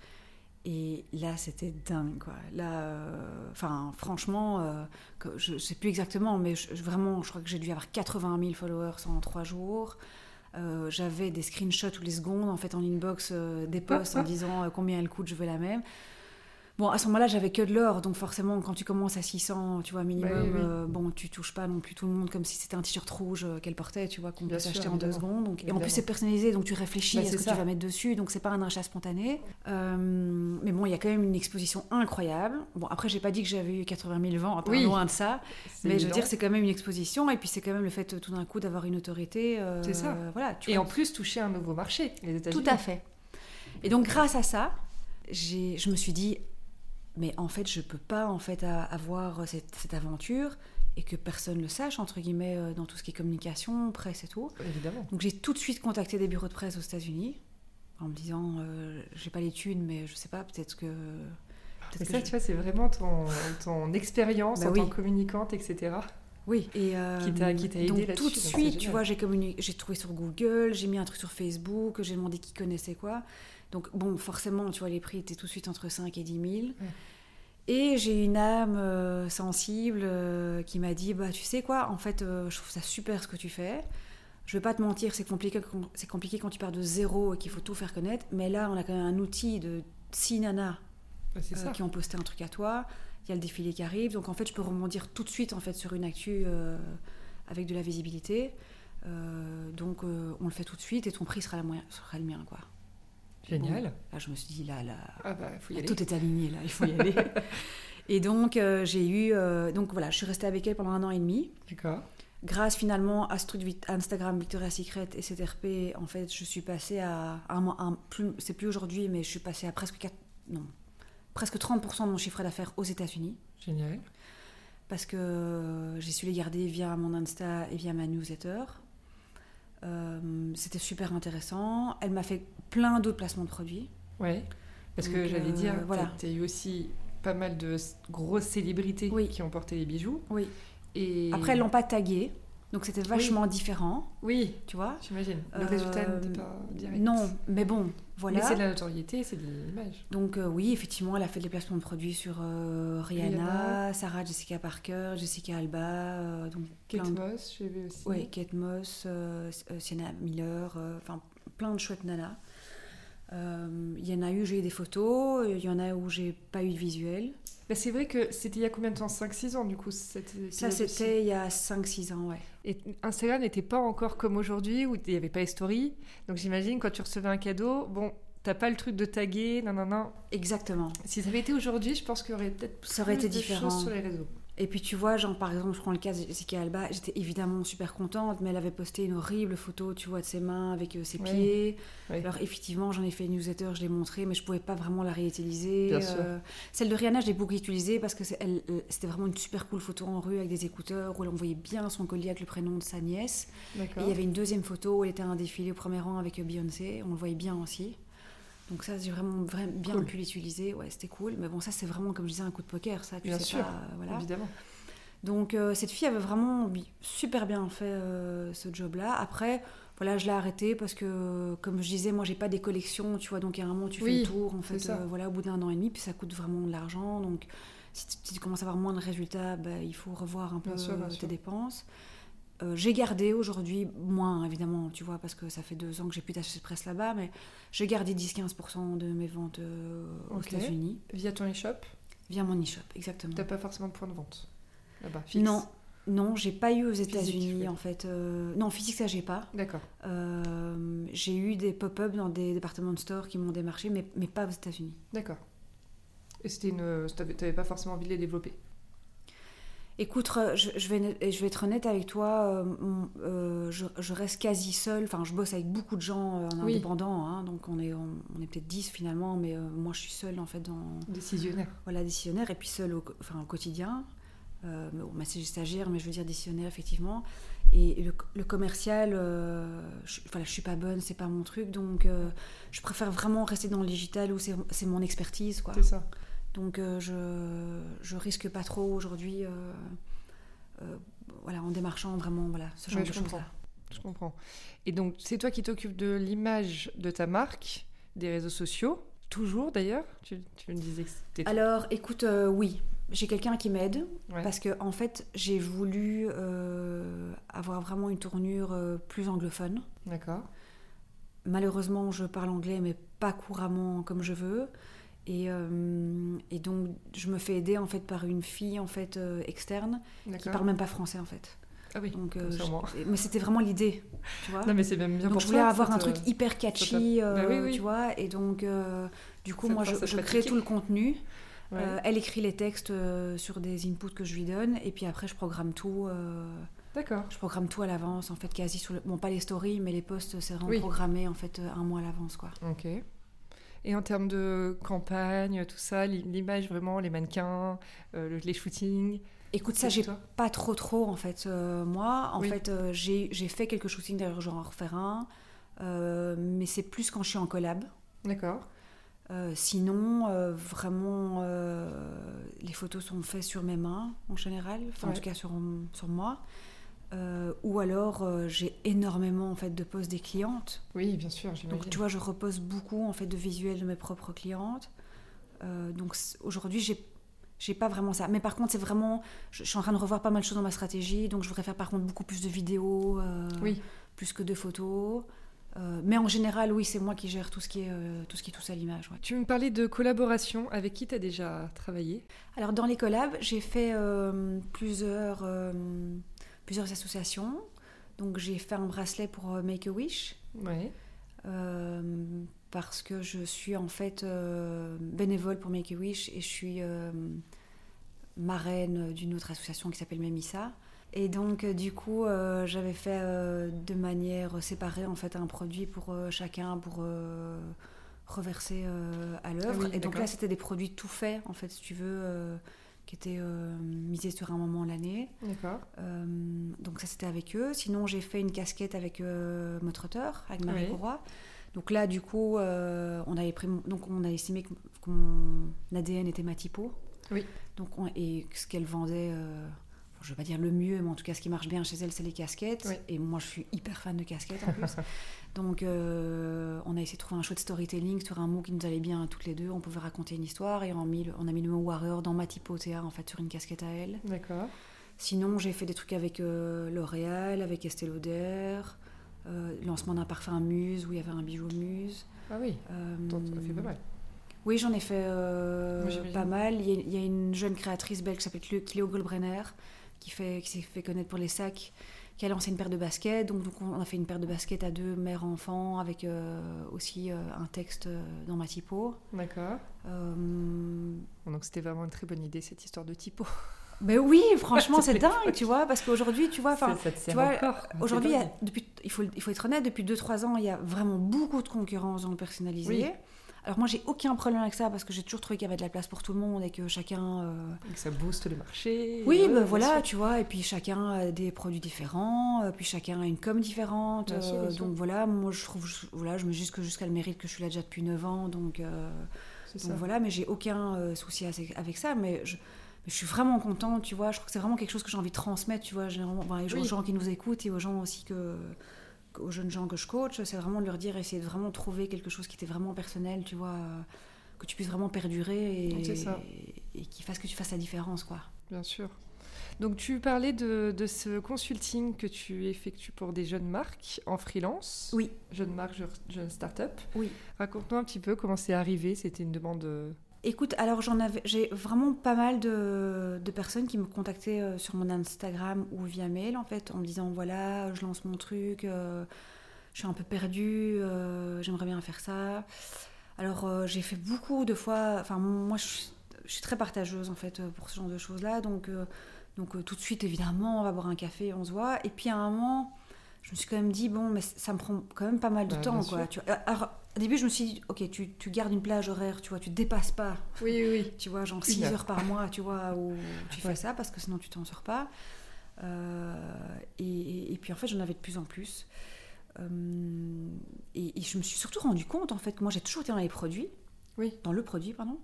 Et là, c'était dingue, quoi. Là, euh, enfin, franchement, euh, que- je ne sais plus exactement, mais je- je- vraiment, je crois que j'ai dû avoir 80 000 followers en trois jours. Euh, J'avais des screenshots tous les secondes, en fait, en inbox, euh, des posts en disant euh, combien elle coûte, je veux la même. Bon, à ce moment-là, j'avais que de l'or, donc forcément, quand tu commences à 600, tu vois, minimum, Bah oui, oui. euh, bon, tu touches pas non plus tout le monde comme si c'était un t-shirt rouge euh, qu'elle portait, tu vois, qu'on peut s'acheter en deux secondes. Donc, et en plus, c'est personnalisé, donc tu réfléchis Bah, à ce que ça. tu vas mettre dessus, donc c'est pas un achat spontané. Euh, mais bon, il y a quand même une exposition incroyable. Bon, après, j'ai pas dit que j'avais eu 80 000 ventes, Oui. loin de ça. Mais je veux dire, c'est quand même une exposition, et puis c'est quand même le fait tout d'un coup d'avoir une autorité. euh, C'est ça. Voilà, tu Et vois. en plus, toucher un nouveau marché, les États-Unis. Tout à fait. Et donc, grâce à ça, je me suis dit, mais en fait, je peux pas en fait avoir cette, cette aventure et que personne le sache, entre guillemets, euh, dans tout ce qui est communication, presse et tout. Évidemment. Donc, j'ai tout de suite contacté des bureaux de presse aux États-Unis en me disant, euh, j'ai pas thunes, mais je sais pas, peut-être que. peut-être Mais ça, je- tu vois, c'est vraiment ton, ton expérience Bah en oui. tant que communicante, etc. Oui, et euh, Qui t'a- qui t'a aidé donc tout de suite, tu vois, j'ai j'ai trouvé sur Google, j'ai mis un truc sur Facebook, j'ai demandé qui connaissait quoi. Donc bon, forcément, tu vois, les prix étaient tout de suite entre 5 et 10 000. Et j'ai une âme euh, sensible euh, qui m'a dit, bah tu sais quoi, en fait, euh, je trouve ça super ce que tu fais. Je vais pas te mentir, c'est compliqué, c'est compliqué quand tu pars de zéro et qu'il faut tout faire connaître. Mais là, on a quand même un outil de six nanas Bah, c'est ça. qui ont posté un truc à toi. Il y a le défilé qui arrive. Donc en fait, je peux rebondir tout de suite en fait, sur une actu avec de la visibilité. Donc on le fait tout de suite et ton prix sera, la moyen- sera le mien. Quoi. Génial. Bon, là, je me suis dit, là, là, Ah bah, faut y aller. tout est aligné, là, il faut y aller. et donc, euh, j'ai eu. euh, donc voilà, je suis restée avec elle pendant un an et demi. D'accord. Grâce finalement à ce truc Instagram Victoria's Secret et CTRP, en fait, je suis passée à. un- plus, c'est plus aujourd'hui, mais je suis passée à presque 4, non, presque 30% de mon chiffre d'affaires aux États-Unis. Génial. Parce que j'ai su les garder via mon Insta et via ma newsletter. Euh, C'était super intéressant. Elle m'a fait plein d'autres placements de produits. Ouais. Parce que j'allais euh, dire, voilà. tu as eu aussi pas mal de grosses célébrités Oui. qui ont porté les bijoux. Oui. Et... Après, elles l'ont pas tagué. Donc c'était vachement différent, Oui, tu vois. j'imagine. Le Euh, résultat n'était pas direct. Non, mais bon, voilà. Mais c'est de la notoriété, c'est de l'image. Donc euh, oui, effectivement, elle a fait des placements de produits sur euh, Rihanna. Sarah Jessica Parker, Jessica Alba, euh, donc Kate de- Moss, j'ai vu aussi. Ouais, Kate Moss, euh, euh, Sienna Miller, euh, enfin plein de chouettes nanas. Euh, Il y en a eu, j'ai eu des photos, il y en a où j'ai pas eu de visuel. Bah, c'est vrai que c'était il y a combien de temps? 5-6 ans du coup cette Ça, c'était il y a 5-6 ans, ouais. Et Instagram n'était pas encore comme aujourd'hui où il n'y avait pas les stories. Donc j'imagine quand tu recevais un cadeau, bon, t'as pas le truc de taguer, non, non, non. Exactement. Si ça avait été aujourd'hui, je pense qu'il y aurait peut-être Ça aurait plus été de différent. choses sur les réseaux. Et puis tu vois, genre par exemple, je prends le cas de Jessica Alba, j'étais évidemment super contente, mais elle avait posté une horrible photo, tu vois, de ses mains avec euh, ses pieds. Alors effectivement, j'en ai fait une newsletter, je l'ai montré, mais je pouvais pas vraiment la réutiliser. Euh, celle de Rihanna, je l'ai beaucoup utilisée parce que elle- c'était vraiment une super cool photo en rue avec des écouteurs où elle envoyait bien son collier avec le prénom de sa nièce. Et il y avait une deuxième photo où elle était à un défilé au premier rang avec euh, Beyoncé, on le voyait bien aussi. Donc ça, j'ai vraiment, vraiment bien Cool. pu l'utiliser, ouais, c'était cool. Mais bon, ça c'est vraiment, comme je disais, un coup de poker, ça, tu Bien sais sûr, pas, euh, voilà. Évidemment. Donc euh, cette fille avait vraiment super bien fait euh, ce job-là. Après, voilà, je l'ai arrêté parce que, comme je disais, moi j'ai pas des collections, tu vois, donc à un moment tu Oui, fais le tour, en fait, euh, voilà, au bout d'un an et demi, puis ça coûte vraiment de l'argent. Donc si tu, si tu commences à avoir moins de résultats, bah, il faut revoir un peu sûr, tes sûr. dépenses. Euh, j'ai gardé aujourd'hui moins, évidemment, tu vois, parce que ça fait deux ans que j'ai plus d'acheter de presse là-bas, mais j'ai gardé 10-15% de mes ventes euh, aux Ok. États-Unis Via ton e-shop, via mon e-shop, exactement. t'as pas forcément de point de vente là-bas. fixe? Non, non, j'ai pas eu aux États-Unis oui. en fait. euh, non, physique ça j'ai pas. D'accord. Euh, j'ai eu des pop-up dans des départements de store qui m'ont démarché, mais, mais pas aux États-Unis. D'accord. Et c'était une. T'avais pas forcément envie de les développer? Écoute, je, je vais, et je vais être honnête avec toi, euh, euh, je, je reste quasi seule. Enfin, je bosse avec beaucoup de gens euh, en Oui. indépendant, hein, donc on est, on, on est peut-être 10 finalement, mais euh, moi je suis seule en fait dans Décisionnaire. voilà, décisionnaire et puis seule au, enfin, au quotidien. Bon, c'est stagiaire, mais je veux dire décisionnaire effectivement. Et le, le commercial, je, voilà, je suis pas bonne, c'est pas mon truc, donc je préfère vraiment rester dans le digital où c'est mon expertise. C'est ça. Donc euh, je, je risque pas trop aujourd'hui, euh, euh, voilà, en démarchant vraiment, voilà, ce genre de choses-là. Je comprends. Et donc, c'est toi qui t'occupes de l'image de ta marque, des réseaux sociaux, toujours d'ailleurs? Tu, tu me disais que c'était. Alors, écoute, oui, j'ai quelqu'un qui m'aide. Ouais. Parce que en fait, j'ai voulu euh, avoir vraiment une tournure euh, plus anglophone. D'accord. Malheureusement, je parle anglais, mais pas couramment comme je veux. Et, euh, et donc, je me fais aider en fait par une fille en fait euh, externe qui parle même pas français en fait. Ah oui. Donc, je- moins. mais c'était vraiment l'idée, tu vois. Non, mais c'est même bien donc pour je voulais toi, avoir un truc hyper catchy, euh, Bah oui, oui. tu vois. Et donc, euh, du coup, Ça moi, je, crée tout le contenu. Ouais. Euh, elle écrit les textes euh, sur des inputs que je lui donne, et puis après, je programme tout. euh, D'accord. je programme tout à l'avance, en fait, quasi sur le... Bon, pas les stories, mais les posts, c'est vraiment programmé, en fait, euh, un mois à l'avance, quoi. Ok. Et en termes de campagne, tout ça, l'i- l'image vraiment, les mannequins, euh, le- les shootings. Écoute, ça, j'ai pas trop, trop, en fait, euh, moi. En Oui. fait, euh, j'ai fait quelques shootings, d'ailleurs, je vais en refaire un. euh, mais c'est plus quand je suis en collab. D'accord. Sinon, vraiment, les photos sont faites sur mes mains, en général. Enfin, en tout cas, sur, sur moi. Euh, ou alors, euh, j'ai énormément, en fait, de posts des clientes. Oui, bien sûr. Donc tu vois, je repose beaucoup en fait de visuels de mes propres clientes. Euh, donc aujourd'hui, j'ai j'ai pas vraiment ça. Mais par contre, c'est vraiment, je, je suis en train de revoir pas mal de choses dans ma stratégie. Donc je voudrais faire par contre beaucoup plus de vidéos, Oui. plus que de photos. Mais en général, oui, c'est moi qui gère tout ce qui est tout ce qui touche à l'image. ouais. Tu me parlais de collaboration. Avec qui tu as déjà travaillé? Alors dans les collabs, j'ai fait plusieurs plusieurs associations. Donc j'ai fait un bracelet pour euh, Make a Wish. Ouais. Euh, parce que je suis en fait euh, bénévole pour Make a Wish et je suis euh, marraine d'une autre association qui s'appelle Memissa. Et donc, du coup, j'avais fait de manière séparée en fait un produit pour chacun pour reverser à l'œuvre. Ah oui, et donc là, c'était des produits tout faits, en fait, si tu veux, qui étaient euh, misés sur un moment de l'année. D'accord. Euh, donc ça c'était avec eux. Sinon j'ai fait une casquette avec euh, Motrotter, avec Marie Oui. Donc là du coup euh, on avait pris donc on a estimé que, que mon ADN était ma typo. Oui. Donc on- et ce qu'elle vendait je vais pas dire le mieux, mais en tout cas, ce qui marche bien chez elle, c'est les casquettes. Oui. Et moi, je suis hyper fan de casquettes en plus. Donc, euh, on a essayé de trouver un chouette storytelling sur un mot qui nous allait bien toutes les deux. On pouvait raconter une histoire et on a mis le, on a mis le mot warrior dans ma typo TA, en fait, sur une casquette à elle. D'accord. Sinon, j'ai fait des trucs avec euh, L'Oréal, avec Estée Lauder, euh, lancement d'un parfum Muse où il y avait un bijou Muse. Ah oui, t'en as fait pas mal. oui, j'en ai fait euh, Oui, pas mal. Il y, a, il y a une jeune créatrice belge qui s'appelle Clé- Cléo Goldbrenner, qui, fait, qui s'est fait connaître pour les sacs, qui a lancé une paire de baskets. Donc, donc on a fait une paire de baskets à deux, mère-enfant, avec euh, aussi euh, un texte euh, dans ma typo. D'accord. Donc c'était vraiment une très bonne idée cette histoire de typo. mais oui, franchement, c'est dingue, tu vois, parce qu'aujourd'hui, tu vois, enfin, vois. Aujourd'hui, il, faut, il faut être honnête, depuis 2-3 ans, il y a vraiment beaucoup de concurrence dans le personnalisé. Oui. Alors moi, j'ai aucun problème avec ça parce que j'ai toujours trouvé qu'il y avait de la place pour tout le monde et que chacun... euh, Et que ça booste le marché. Oui, bah, bien voilà, sûr. tu vois, et puis chacun a des produits différents, euh, puis chacun a une com différente. Bien sûr, bien euh, sûr. donc voilà, moi je trouve, je- voilà, je me dis juste que jusqu'à le mérite que je suis là déjà depuis 9 ans, donc, euh, voilà, mais j'ai aucun euh, souci avec, ça, mais je, mais je suis vraiment contente, tu vois, je trouve que c'est vraiment quelque chose que j'ai envie de transmettre, tu vois, généralement, enfin, aux Oui. gens qui nous écoutent et aux gens aussi que aux jeunes gens que je coach, c'est vraiment de leur dire, essayer de vraiment trouver quelque chose qui était vraiment personnel, tu vois, euh, que tu puisses vraiment perdurer et, ça. et qui fasse que tu fasses la différence, quoi. Bien sûr. Donc tu parlais de, de ce consulting que tu effectues pour des jeunes marques en freelance. Oui. Jeunes marques, je- jeunes start-up. Oui. Raconte-nous un petit peu comment c'est arrivé. C'était une demande. Écoute, alors j'en avais, j'ai vraiment pas mal de, de personnes qui me contactaient euh, sur mon Instagram ou via mail en fait, en me disant voilà, je lance mon truc, euh, je suis un peu perdue, euh, j'aimerais bien faire ça. Alors j'ai fait beaucoup de fois, enfin moi je, suis- je suis très partageuse en fait pour ce genre de choses là, donc donc tout de suite évidemment on va boire un café, on se voit, et puis à un moment je me suis quand même dit bon mais ça me prend quand même pas mal de Bah, temps quoi. sûr. Tu vois. Alors, au début je me suis dit ok tu, tu gardes une plage horaire, tu vois, tu dépasses pas Oui, oui, oui. tu vois, genre Une 6 heure. heures par mois, tu vois, où tu fais Ouais. ça parce que sinon tu t'en sors pas. Euh, et, et- et puis en fait, j'en avais de plus en plus. Euh, et, et je me suis surtout rendu compte en fait que moi j'ai toujours été dans les produits, Oui. dans le produit, pardon,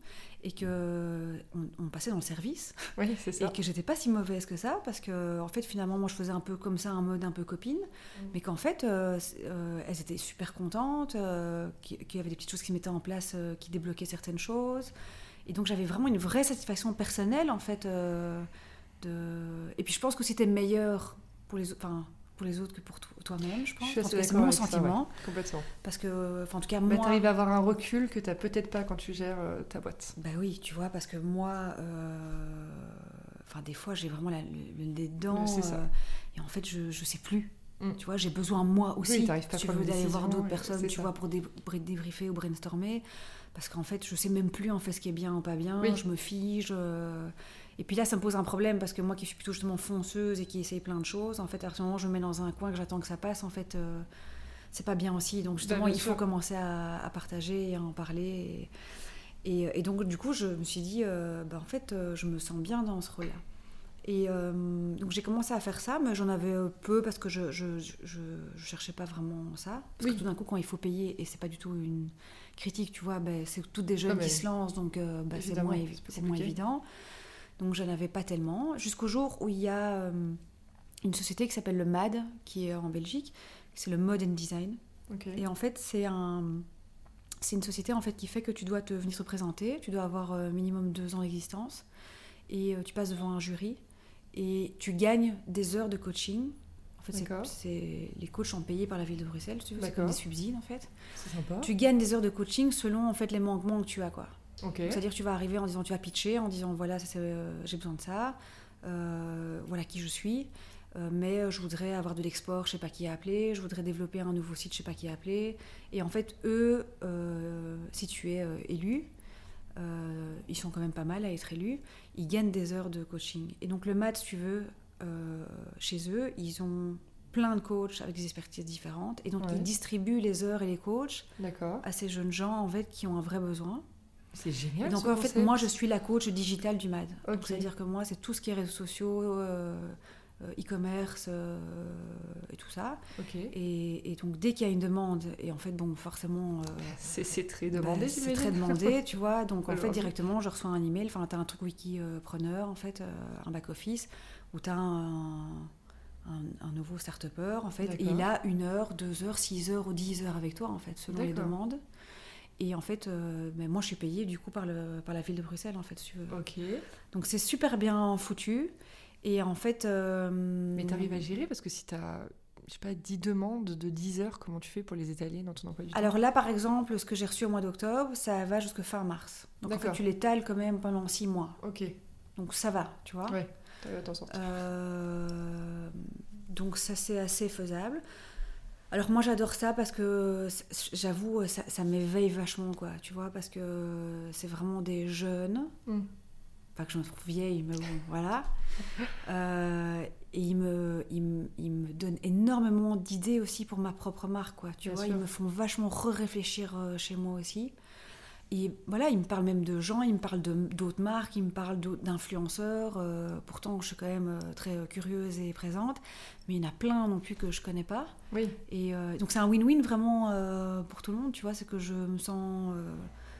et que on, on passait dans le service Oui, c'est ça. et que j'étais pas si mauvaise que ça parce que en fait finalement moi je faisais un peu comme ça un mode un peu copine Mm. mais qu'en fait euh, euh, elles étaient super contentes euh, qu'il y avait des petites choses qui se mettaient en place qui débloquaient certaines choses et donc j'avais vraiment une vraie satisfaction personnelle en fait de et puis je pense que c'était meilleur pour les autres enfin pour les autres que pour to- toi-même je pense suis cas, c'est mon avec ça, sentiment Complètement. parce que enfin en tout cas Bah, moi T'arrives à avoir un recul que t'as peut-être pas quand tu gères euh, ta boîte. Bah oui, tu vois, parce que moi, euh, enfin des fois j'ai vraiment la, le, le nez dedans, Ouais, c'est ça. euh, et en fait je, je sais plus. Mm. Tu vois, j'ai besoin moi aussi. Oui, pas si tu veux d'aller voir d'autres personnes, tu ça. vois, pour dé- débriefer ou brainstormer, parce qu'en fait je sais même plus en fait ce qui est bien ou pas bien. Oui. Je me fige. Et puis là, ça me pose un problème parce que moi qui suis plutôt justement fonceuse et qui essaye plein de choses, en fait, à ce moment, je me mets dans un coin que j'attends que ça passe, en fait, euh, c'est pas bien aussi. Donc justement, Bah, il faut commencer à, à partager et à en parler. Et, et- et donc, du coup, je me suis dit, euh, bah, en fait, euh, je me sens bien dans ce rôle-là. Et euh, donc, j'ai commencé à faire ça, mais j'en avais peu parce que je, je, je, je cherchais pas vraiment ça. Parce Oui. que tout d'un coup, quand il faut payer, et c'est pas du tout une critique, tu vois, ben, c'est toutes des jeunes Ah, mais qui se lancent, donc ben, c'est moins, évident. Donc, je n'avais pas tellement. Jusqu'au jour où il y a euh, une société qui s'appelle le MAD, qui est en Belgique. C'est le Mode and Design. Et en fait, c'est un, c'est une société en fait qui fait que tu dois te venir te présenter, tu dois avoir euh, minimum deux ans d'existence, et euh, tu passes devant un jury, et tu gagnes des heures de coaching. En fait, c'est- les coachs sont payés par la ville de Bruxelles, c'est comme des subsides en fait. C'est sympa. Tu gagnes des heures de coaching selon en fait les manquements que tu as quoi. C'est-à-dire que tu vas arriver en disant tu vas pitcher, en disant voilà euh, j'ai besoin de ça, euh, voilà qui je suis, euh, mais je voudrais avoir de l'export, je sais pas qui a appelé, je voudrais développer un nouveau site, je sais pas qui a appelé. Et en fait eux, si tu es élu, ils sont quand même pas mal à être élus, ils gagnent des heures de coaching. Et donc le MAD, si tu veux, chez eux, ils ont plein de coachs avec des expertises différentes, et donc Ouais. ils distribuent les heures et les coachs à ces jeunes gens en fait qui ont un vrai besoin. C'est génial. Et donc ce en fait, moi je suis la coach digitale du MAD. C'est-à-dire que moi c'est tout ce qui est réseaux sociaux, euh, euh, e-commerce euh, et tout ça. Et, et donc dès qu'il y a une demande, et en fait bon forcément euh, C'est très bah, demandé, c'est très demandé, tu vois. Donc en Alors, fait directement je reçois un email, enfin tu as un truc wiki euh, preneur en fait, un back office où tu as un, un, un nouveau start-upper en fait, et il a une heure, deux heures, six heures ou dix heures avec toi en fait selon les demandes. Et en fait, euh, ben, moi je suis payée du coup par, le, par la ville de Bruxelles en fait. si tu veux. Ok. Donc c'est super bien foutu. Et en fait. euh, Mais t'arrives à gérer parce que si t'as, je sais pas, 10 demandes de 10 heures, comment tu fais pour les étaler dans ton emploi du temps? Alors là, par exemple, ce que j'ai reçu au mois d'octobre, ça va jusqu'à fin mars. Donc en fait, tu l'étales quand même pendant six mois. Ok. Donc ça va, tu vois? Ouais. T'arrives à t'en sortir. Euh, donc ça, c'est assez faisable. Alors moi, j'adore ça parce que, j'avoue, ça, ça m'éveille vachement, quoi. Tu vois, parce que c'est vraiment des jeunes. Mm. Pas que je me trouve vieille, mais bon, voilà. Euh, et ils me, ils, me, ils me donnent énormément d'idées aussi pour ma propre marque, quoi. Tu Bien vois, sûr. ils me font vachement re-réfléchir euh, chez moi aussi. Et voilà, ils me parlent même de gens, ils me parlent de- d'autres marques, ils me d'autres- d'influenceurs. euh, pourtant, je suis quand même euh, très euh, curieuse et présente, mais il y en a plein non plus que je connais pas. Oui. Et euh, donc c'est un win-win vraiment euh, pour tout le monde, tu vois, c'est que je me sens,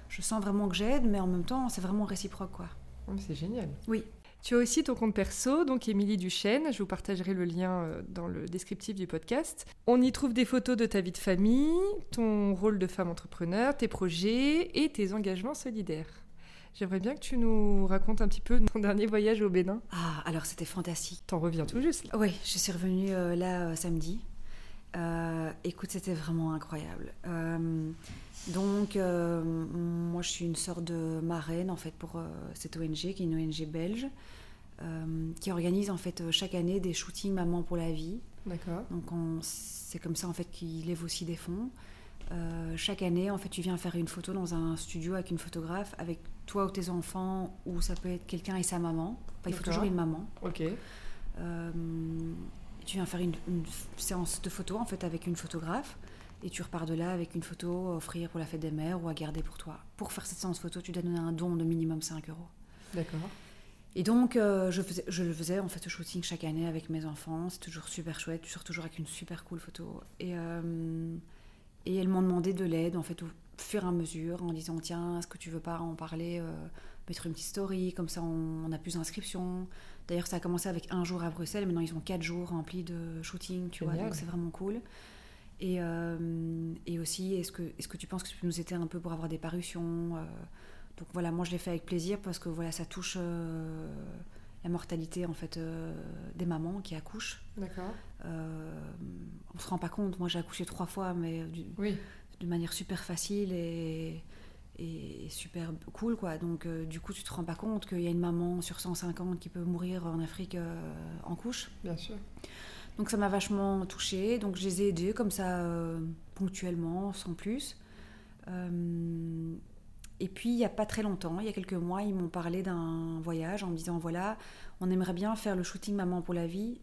je sens vraiment que j'aide, mais en même temps, c'est vraiment réciproque, quoi. Mais c'est génial. Oui. Tu as aussi ton compte perso, donc Émilie Duchesne. Je vous partagerai le lien euh, dans le descriptif du podcast. On y trouve des photos de ta vie de famille, ton rôle de femme entrepreneur, tes projets et tes engagements solidaires. J'aimerais bien que tu nous racontes un petit peu ton dernier voyage au Bénin. Ah, alors c'était fantastique. T'en reviens tout juste. là. Oui, je suis revenue euh, là euh, samedi. Euh, écoute, c'était vraiment incroyable. Euh, donc, euh, moi, je suis une sorte de marraine en fait pour cette ONG, qui est une ONG belge, qui organise en fait chaque année des shootings Maman pour la vie. D'accord. Donc, on- c'est comme ça en fait qu'il lève aussi des fonds. Chaque année, en fait, tu viens faire une photo dans un studio avec une photographe, avec toi ou tes enfants, ou ça peut être quelqu'un et sa maman. Enfin, il faut toujours une maman. Ok. Euh, tu viens faire une, une séance de photos en fait avec une photographe et tu repars de là avec une photo à offrir pour la fête des mères ou à garder pour toi. Pour faire cette séance photo, tu dois donner un don de minimum 5 euros. D'accord. Et donc, euh, je, faisais, je le faisais en fait, ce shooting chaque année avec mes enfants. C'est toujours super chouette. Tu sors toujours avec une super cool photo. Et, euh, et elles m'ont demandé de l'aide en fait au fur et à mesure en disant tiens, est-ce que tu veux pas en parler, euh, mettre une petite story, comme ça on, on a plus d'inscriptions. D'ailleurs, ça a commencé avec un jour à Bruxelles. Maintenant, ils ont quatre jours remplis de shooting, tu vois. Donc, c'est vraiment cool. Et, euh, et aussi, est-ce que, est que tu penses que tu peux nous aider un peu pour avoir des parutions euh, Donc voilà, moi je l'ai fait avec plaisir parce que voilà, ça touche euh, la mortalité en fait des mamans qui accouchent. D'accord. On se rend pas compte. Moi j'ai accouché trois fois, mais du- Oui. de manière super facile et, et super cool quoi. Donc euh, du coup tu te rends pas compte qu'il y a une maman sur 150 qui peut mourir en Afrique euh, en couche. Bien sûr. Donc ça m'a vachement touchée. Donc je les ai aidés comme ça euh, ponctuellement, sans plus. Et puis il n'y a pas très longtemps, il y a quelques mois, ils m'ont parlé d'un voyage en me disant voilà, on aimerait bien faire le shooting Maman pour la vie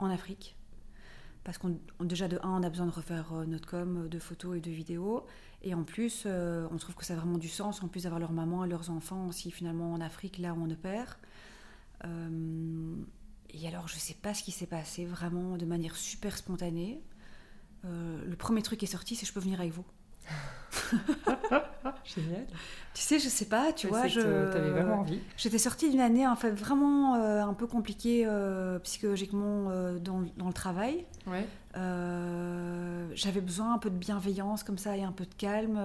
en Afrique. Parce qu'on on- déjà de un, on a besoin de refaire notre com de photos et de vidéos. Et en plus, euh, on trouve que ça a vraiment du sens, en plus d'avoir leur maman et leurs enfants aussi finalement en Afrique, là où on opère. Euh, et alors, je sais pas ce qui s'est passé, vraiment de manière super spontanée. Euh, le premier truc qui est sorti, c'est je peux venir avec vous. Génial. Tu sais, je sais pas, tu vois, je. T'avais vraiment envie. J'étais sortie d'une année en fait vraiment euh, un peu compliquée euh, psychologiquement euh, dans, dans le travail. Ouais. J'avais besoin un peu de bienveillance comme ça et un peu de calme.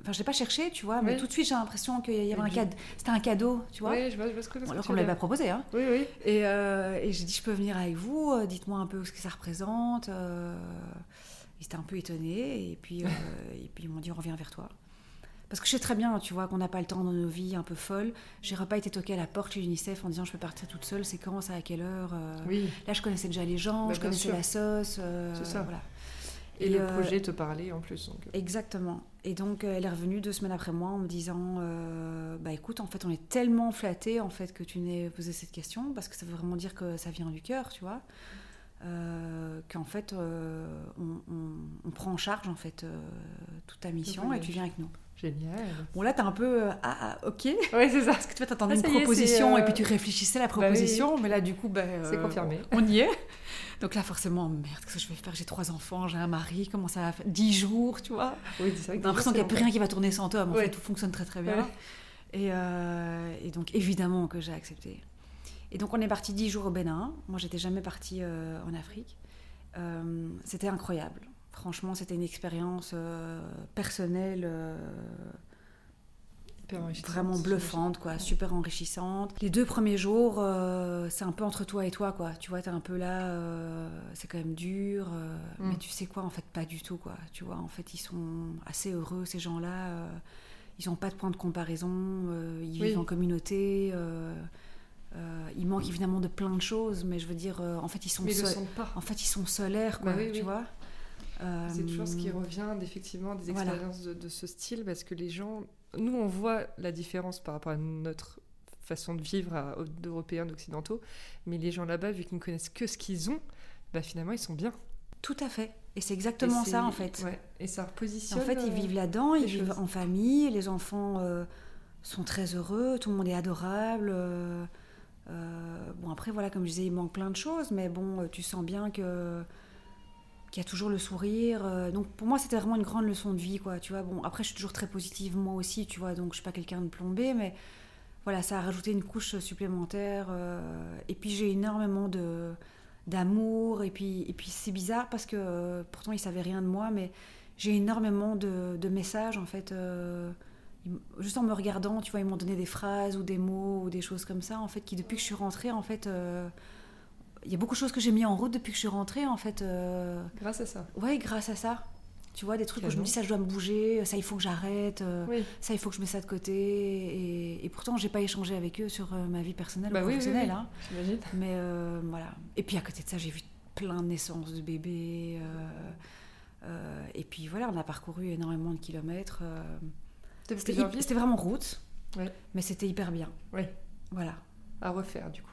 Enfin, je l'ai pas cherché, tu vois, mais tout de suite j'ai l'impression qu'il y avait un cadeau. C'était un cadeau, tu vois. Oui, je vois, je vois ce que, ce Bon, alors qu'on me veux l'avait pas proposé, hein. Oui, oui. Et, et j'ai dit, je peux venir avec vous, dites-moi un peu ce que ça représente. Ils étaient un peu étonnés, et puis, euh, et puis ils m'ont dit, on revient vers toi. Parce que je sais très bien, tu vois, qu'on n'a pas le temps dans nos vies un peu folles. J'irai pas été toquer à la porte chez l'UNICEF en disant, je peux partir toute seule, c'est quand, ça, à quelle heure euh. Oui. Là, je connaissais déjà les gens, Bah, je connaissais sûr. la sauce. euh, C'est ça. Voilà. Et, Et, le projet te parlait en plus. Donc... Exactement. Et donc, elle est revenue deux semaines après moi en me disant euh, Bah écoute, en fait, on est tellement flattés en fait, que tu n'aies posé cette question, parce que ça veut vraiment dire que ça vient du cœur, tu vois. Euh, qu'en fait, euh, on, on- on prend en charge en fait euh, toute ta mission et tu viens avec nous. Génial. Bon, là, t'es un peu. ah, ah, ok. Ouais, c'est ça. Parce que tu t'attendais Ah, une est, proposition et puis tu réfléchissais à la bah oui. proposition, mais là, du coup, ben, C'est confirmé. On y est. Donc là, forcément, merde, qu'est-ce que je vais faire? J'ai trois enfants, j'ai un mari, comment ça va faire? Dix jours, tu vois? Oui, c'est vrai T'as l'impression qu'il n'y a plus rien qui va tourner sans toi, mais en Ouais. fait, tout fonctionne très très bien. Ouais. Et, et donc, évidemment que j'ai accepté. Et donc, on est parti dix jours au Bénin. Moi, j'étais jamais partie euh, en Afrique. Euh, c'était incroyable. Franchement, c'était une expérience euh, personnelle euh, vraiment bluffante, quoi, super enrichissante. Les deux premiers jours, euh, c'est un peu entre toi et toi, quoi. Tu vois, t'es un peu là, euh, c'est quand même dur, euh, Mm. mais tu sais quoi, en fait, pas du tout, quoi. Tu vois, en fait, ils sont assez heureux, ces gens-là. ils n'ont pas de point de comparaison, ils Oui. vivent en communauté. Euh, ils manquent évidemment de plein de choses, mais je veux dire, euh, en fait, ils sont Mais ils le seuls. sentent pas. En fait, ils sont solaires, quoi, Bah oui, tu oui. vois. C'est toujours ce qui Euh, revient effectivement des voilà. expériences de, de ce style parce que les gens, nous on voit la différence par rapport à notre façon de vivre d'Européens, d'Occidentaux, mais les gens là-bas, vu qu'ils ne connaissent que ce qu'ils ont, bah finalement ils sont bien. Tout à fait. Et c'est exactement ça, en fait. ouais, et ça repositionne. En fait, ils euh, vivent là-dedans, ils vivent en famille, les enfants sont très heureux, tout le monde est adorable. Euh, bon, après, voilà, comme je disais, il manque plein de choses, mais bon, euh, tu sens bien que qu'il y a toujours le sourire. euh, donc, pour moi, c'était vraiment une grande leçon de vie, quoi, tu vois. Bon, après, je suis toujours très positive, moi aussi, tu vois, donc je suis pas quelqu'un de plombé, mais voilà, ça a rajouté une couche supplémentaire. et puis, j'ai énormément de d'amour, et puis, et puis c'est bizarre parce que pourtant, ils savaient rien de moi, mais j'ai énormément de, de messages en fait. Juste en me regardant, tu vois, ils m'ont donné des phrases ou des mots ou des choses comme ça, en fait, qui depuis que je suis rentrée, en fait, euh, il y a beaucoup de choses que j'ai mis en route depuis que je suis rentrée, en fait. euh, Grâce à ça. ouais, grâce à ça. Tu vois, des trucs où je me dis ça, je dois me bouger, ça, il faut que j'arrête, euh, Oui. ça, il faut que je mette ça de côté. Et, et pourtant, j'ai pas échangé avec eux sur ma vie personnelle Bah ou oui, oui, professionnelle. oui. hein. J'imagine. Mais voilà. Et puis à côté de ça, j'ai vu plein de naissances de bébés. et puis voilà, on a parcouru énormément de kilomètres. C'était, vraiment route, Ouais. mais c'était hyper bien. Ouais. Voilà. à refaire du coup.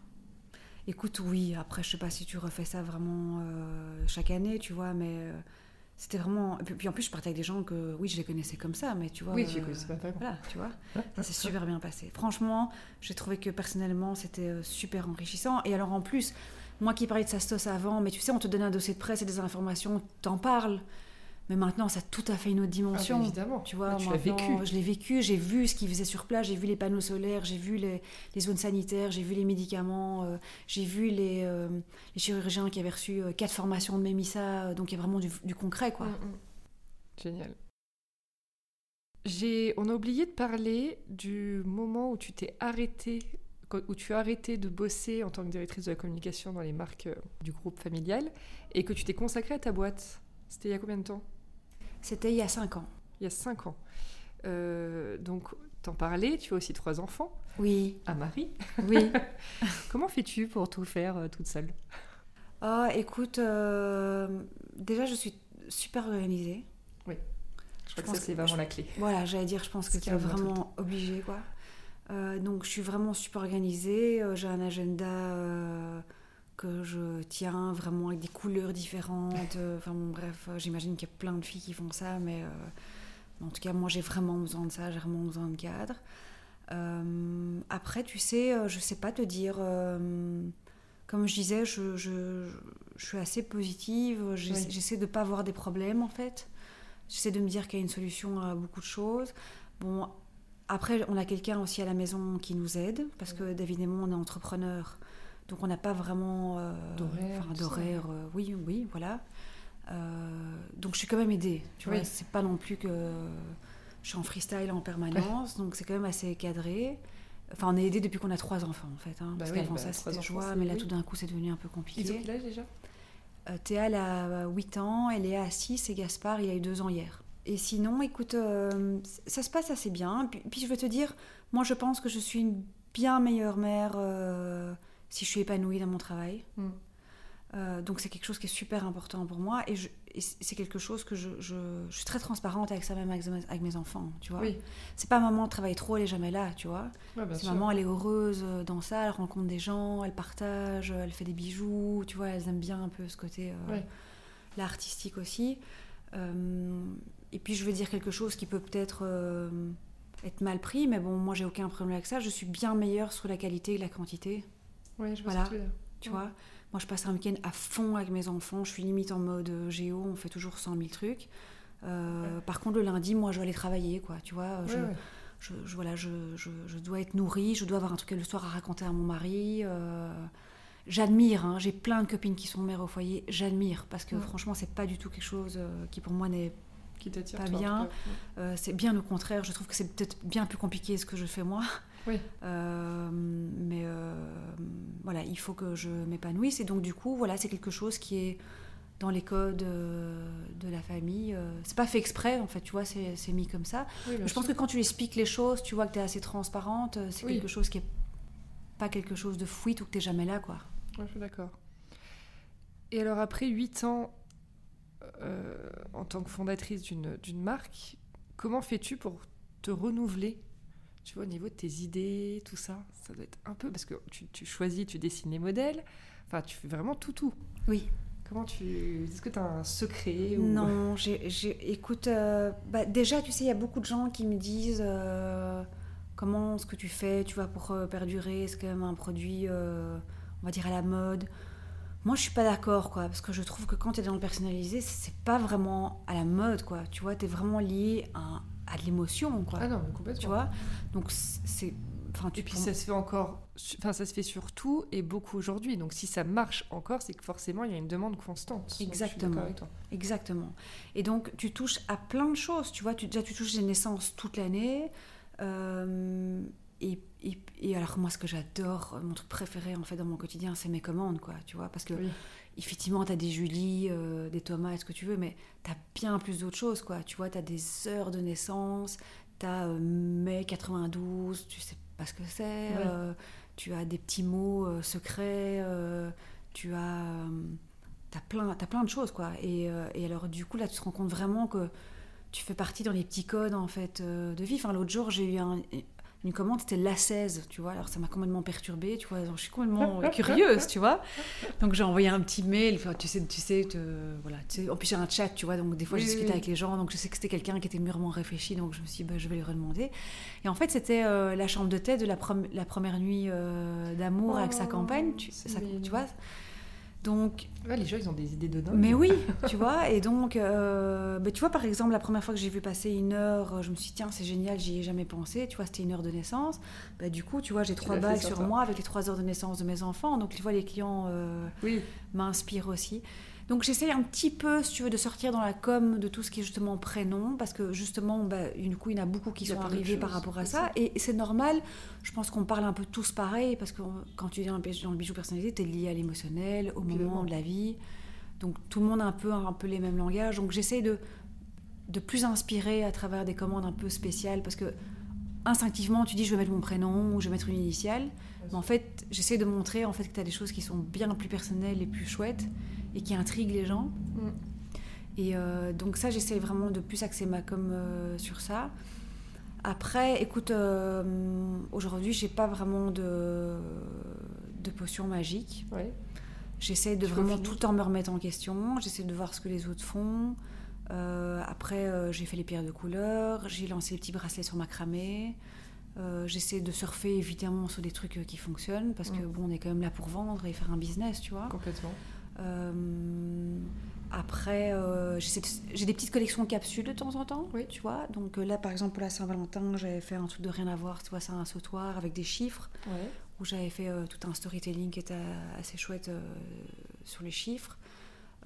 Écoute, oui, après, je sais pas si tu refais ça vraiment euh, chaque année, tu vois, mais euh, c'était vraiment. Et puis, puis en plus, je partais avec des gens que, oui, je les connaissais comme ça, mais tu vois. Oui, tu euh, connaissais pas vraiment. Voilà, tu vois. Ça s'est super bien passé. Franchement, j'ai trouvé que personnellement, c'était euh, super enrichissant. Et alors en plus, moi qui parlais de Sastos avant, mais tu sais, on te donne un dossier de presse et des informations, t'en parles. Mais maintenant, ça a tout à fait une autre Ah, dimension. bah, évidemment. Tu vois, tu vécu. Je l'ai vécu, j'ai vu ce qu'ils faisaient sur place, j'ai vu les panneaux solaires, j'ai vu les, les zones sanitaires, j'ai vu les médicaments, euh, j'ai vu les, euh, les chirurgiens qui avaient reçu euh, quatre formations de Mémissa, euh, donc il y a vraiment du, du concret, quoi. Mm, mm. Génial. J'ai, on a oublié de parler du moment où tu t'es arrêté, où tu as arrêté de bosser en tant que directrice de la communication dans les marques du groupe familial et que tu t'es consacrée à ta boîte. C'était il y a combien de temps? C'était il y a cinq ans. Il y a cinq ans. Euh, donc, t'en parlais, tu as aussi trois enfants, Oui, un mari. oui. Comment fais-tu pour tout faire euh, toute seule? Ah, écoute, euh, déjà, je suis super organisée. Je crois que ça, c'est vraiment la clé. Voilà, j'allais dire, je pense que tu es vraiment obligé, quoi. Donc, je suis vraiment super organisée. J'ai un agenda que je tiens vraiment avec des couleurs différentes. Euh, Enfin, bon, bref, euh, j'imagine qu'il y a plein de filles qui font ça, mais euh, en tout cas, moi, j'ai vraiment besoin de ça. J'ai vraiment besoin de cadre. Euh, après, tu sais, je sais pas te dire. euh, comme je disais, je, je- je suis assez positive. Oui. J'essaie de pas avoir des problèmes, en fait. J'essaie de me dire qu'il y a une solution à beaucoup de choses. Bon, après, on a quelqu'un aussi à la maison qui nous aide, parce que David et moi, on est entrepreneurs. Donc, on n'a pas vraiment euh, D'horaire, enfin, d'horaire, euh, oui, oui, voilà. Euh, donc, je suis quand même aidée. Tu vois, Oui. c'est pas non plus que je suis en freestyle en permanence, donc c'est quand même assez cadré. Enfin, on est aidé depuis qu'on a trois enfants, en fait. hein, parce oui, qu'avant bah, ça, c'était joie, mais là, oui. tout d'un coup, c'est devenu un peu compliqué. Ils ont quel âge déjà? Euh, Théa, elle a 8 ans, elle est à 6 et Gaspard, il a eu 2 ans hier. Et sinon, écoute, euh, ça se passe assez bien. Puis, puis je vais te dire, moi je pense que je suis une bien meilleure mère euh, si je suis épanouie dans mon travail. Mm. Euh, donc c'est quelque chose qui est super important pour moi et, c'est quelque chose que je, je- je suis très transparente avec ça même avec, avec mes enfants, tu vois. Oui, C'est pas maman travaille trop, elle est jamais là, tu vois. Ouais, C'est maman, elle est heureuse euh, dans ça, elle rencontre des gens, elle partage, elle fait des bijoux, tu vois, elles aiment bien un peu ce côté euh, Ouais. là artistique aussi. Euh, et puis je vais dire quelque chose qui peut peut-être être mal pris, mais bon, moi j'ai aucun problème avec ça. Je suis bien meilleure sur la qualité et la quantité. Je vois Voilà. ce que tu veux dire. Tu Ouais. vois Moi, je passe un week-end à fond avec mes enfants. Je suis limite en mode euh, géo. On fait toujours 100 000 trucs. Euh, Par contre, le lundi, moi, je dois aller travailler, quoi. Tu vois je, Ouais, je, je- voilà, je, je- je dois être nourrie. Je dois avoir un truc le soir à raconter à mon mari. euh, J'admire. hein. J'ai plein de copines qui sont mères au foyer. J'admire parce que franchement, c'est pas du tout quelque chose qui pour moi n'est Qui t'attire Pas bien. euh, c'est bien au contraire, je trouve que c'est peut-être bien plus compliqué ce que je fais moi. Oui. Euh, mais euh, voilà, il faut que je m'épanouisse. Et donc, du coup, voilà, c'est quelque chose qui est dans les codes euh, de la famille. c'est pas fait exprès, en fait, tu vois, c'est mis comme ça. Oui, je pense sûr. que quand tu expliques les choses, tu vois que tu es assez transparente. C'est Oui. quelque chose qui est pas quelque chose de fuite ou que tu jamais là, quoi. Ouais, je suis d'accord. Et alors, après 8 ans euh, en tant que fondatrice d'une marque, comment fais-tu pour te renouveler? Tu vois, au niveau de tes idées, tout ça, ça doit être un peu. Parce que tu, tu choisis, tu dessines les modèles, enfin, tu fais vraiment tout, tout. Oui. Comment tu. Est-ce que tu as un secret ou... Non, j'ai, j'ai- écoute, euh, bah, déjà, tu sais, il y a beaucoup de gens qui me disent euh, comment ce que tu fais, tu vois, pour euh, perdurer, c'est quand même un produit, on va dire, à la mode. Moi, je suis pas d'accord, quoi, parce que je trouve que quand tu es dans le personnalisé, c'est pas vraiment à la mode, quoi. Tu vois, tu es vraiment lié à, à de l'émotion, quoi. Ah non, mais complètement. tu vois Donc, c'est. c'est- Enfin, tu Et puis ça se fait encore, enfin ça se fait surtout et beaucoup aujourd'hui. Donc si ça marche encore, c'est que forcément il y a une demande constante. Exactement. d'accord avec toi. Exactement. Et donc, tu touches à plein de choses. Tu vois, tu, déjà, tu touches des naissances toute l'année. Euh, et, et- et alors, moi, ce que j'adore, mon truc préféré, en fait, dans mon quotidien, c'est mes commandes, quoi. Tu vois, parce que, Oui. effectivement, tu as des Julie, euh, des Thomas, ce que tu veux, mais tu as bien plus d'autres choses, quoi. Tu vois, tu as des heures de naissance, tu as mai 92, tu sais pas ce que c'est. Euh, tu as des petits mots euh, secrets, euh, tu as... euh, T'as plein, t'as plein de choses, quoi. Et, euh, et alors, du coup, là, tu te rends compte vraiment que tu fais partie dans les petits codes, en fait, euh, de vie. Enfin, l'autre jour, j'ai eu un- une commande, c'était la 16, tu vois. Alors, ça m'a complètement perturbée, tu vois. Alors, je suis complètement curieuse, tu vois. Donc, j'ai envoyé un petit mail. Enfin, tu sais, tu sais, te- voilà. Tu sais, en plus, j'ai un chat, tu vois. Donc, des fois, Oui, je oui. avec les gens. Donc, je sais que c'était quelqu'un qui était mûrement réfléchi. Donc, je me suis dit, bah, je vais lui redemander. Et en fait, c'était euh, la chambre de thé de la, première nuit euh, d'amour avec sa Oh, campagne. Tu vois. Donc, Ouais, les gens ils ont des idées de dingue. mais oui, tu vois, et donc, euh, bah, tu vois, par exemple, la première fois que j'ai vu passer une heure, euh, je me suis dit, tiens, c'est génial, j'y ai jamais pensé, tu vois, c'était une heure de naissance. Bah, du coup, tu vois, j'ai trois bagues sur sur toi. moi avec les trois heures de naissance de mes enfants, donc tu vois, les clients euh, Oui. m'inspirent aussi. Donc, j'essaye un petit peu, si tu veux, de sortir dans la com de tout ce qui est justement prénom, parce que justement, bah, du coup, il y en a beaucoup qui sont arrivés par rapport à ça, et, c'est normal, je pense qu'on parle un peu tous pareil, parce que quand tu es dans le bijou- personnalisé, tu es lié à l'émotionnel, au moment de la vie. Donc tout le monde a un peu, un peu les mêmes langages. Donc j'essaye de, de plus inspirer à travers des commandes un peu spéciales parce que instinctivement tu dis je vais mettre mon prénom ou je vais mettre une initiale. Mais en fait j'essaie de montrer en fait que tu as des choses qui sont bien plus personnelles et plus chouettes et qui intriguent les gens. Mm. Et euh, donc ça j'essaie vraiment de plus axer ma com euh, sur ça. Après, écoute, euh, aujourd'hui, j'ai pas vraiment de, de potion magique. Ouais. J'essaie de Tu vraiment tout le temps me remettre en question. J'essaie de voir ce que les autres font. Euh, après, j'ai fait les pierres de couleur. J'ai lancé les petits bracelets sur macramé. J'essaie de surfer évidemment sur des trucs qui fonctionnent parce que Mm. bon, on est quand même là pour vendre et faire un business, tu vois. Complètement. Euh, après, euh, j'ai des petites collections de capsules de temps en temps, Oui. tu vois. Donc euh, là, par exemple, pour la Saint-Valentin, j'avais fait un truc de rien à voir, tu vois, c'est un sautoir avec des chiffres Ouais. où j'avais fait euh, tout un storytelling qui était assez chouette euh, sur les chiffres.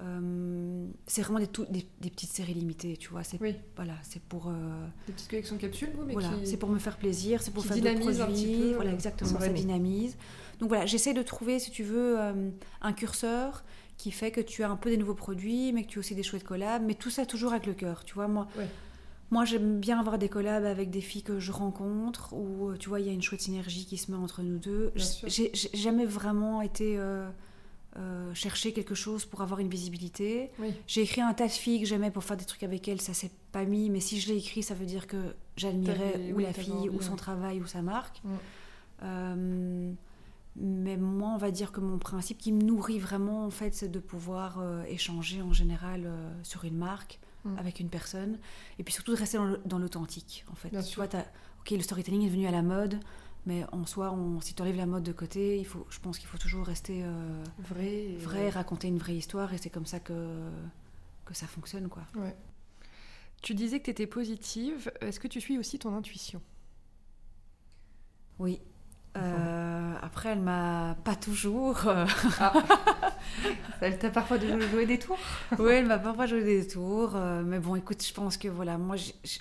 Euh, c'est vraiment des, tout- des, des petites séries limitées, tu vois. C'est Oui. voilà, c'est pour euh, Des petites collections de capsules, vous, mais voilà, qui... c'est pour me faire plaisir, c'est pour qui faire dynamise un petit peu, voilà, exactement, ça l'année. dynamise. Donc voilà, j'essaie de trouver, si tu veux, euh, un curseur qui fait que tu as un peu des nouveaux produits, mais que tu as aussi des chouettes collabs, mais tout ça toujours avec le cœur, tu vois. Moi, Ouais. moi j'aime bien avoir des collabs avec des filles que je rencontre, où euh, tu vois, il y a une chouette synergie qui se met entre nous deux. J'ai jamais vraiment été euh, euh, chercher quelque chose pour avoir une visibilité. Oui. J'ai écrit un tas de filles que j'aimais pour faire des trucs avec elles, ça s'est pas mis, mais si je l'ai écrit, ça veut dire que j'admirais ou oui, la fille, ou son travail, ou sa marque. Mm. Euh, mais moi, on va dire que mon principe qui me nourrit vraiment, en fait, c'est de pouvoir euh, échanger en général euh, sur une marque mm. avec une personne. Et puis surtout de rester dans l'authentique, en fait. Bien tu vois, ok, le storytelling est devenu à la mode, mais en soi, on, si tu enlèves la mode de côté, il faut, je pense qu'il faut toujours rester euh, vrai, raconter une vraie histoire, et c'est comme ça que, que ça fonctionne, quoi. Ouais. Tu disais que tu étais positive. Est-ce que tu suis aussi ton intuition? Oui. Euh, après, elle m'a pas toujours. euh, ah. Elle t'a parfois jouer des tours? Oui, elle m'a parfois joué des tours. euh, mais bon, écoute, je pense que voilà, moi, je, je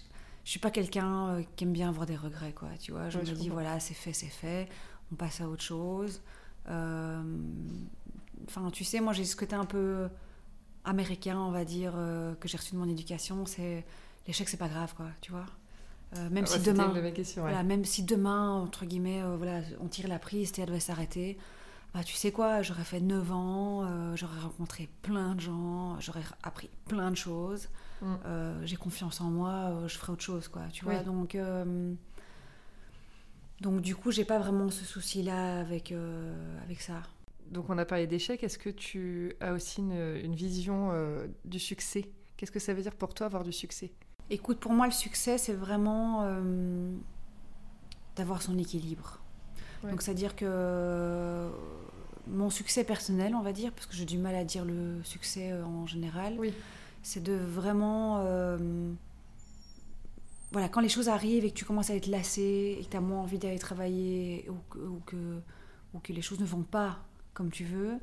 suis pas quelqu'un qui aime bien avoir des regrets, quoi. Tu vois, je Ouais, me je dis, comprends. voilà, c'est fait, c'est fait. On passe à autre chose. Euh, Enfin, tu sais, moi, j'ai ce côté un peu américain, on va dire, que j'ai reçu de mon éducation. C'est l'échec, c'est pas grave, quoi. Tu vois. Euh, même Ah si demain, ouais. voilà, même si demain, entre guillemets, euh, voilà, on tire la prise et elle devait s'arrêter, bah, tu sais quoi, j'aurais fait 9 ans, euh, j'aurais rencontré plein de gens, j'aurais appris plein de choses, Mm. j'ai confiance en moi, je ferai autre chose, quoi, tu vois. Oui. Donc, donc, du coup, j'ai pas vraiment ce souci-là avec, avec ça. Donc on a parlé d'échec. Est-ce que tu as aussi une, une vision du succès? Qu'est-ce que ça veut dire pour toi avoir du succès? Écoute, pour moi, le succès, c'est vraiment euh, d'avoir son équilibre. Ouais. Donc, c'est-à-dire que euh, mon succès personnel, on va dire, parce que j'ai du mal à dire le succès euh, en général, Oui. c'est de vraiment. euh, voilà, quand les choses arrivent et que tu commences à être lassé et que tu as moins envie d'aller travailler ou que, ou, que, ou que les choses ne vont pas comme tu veux.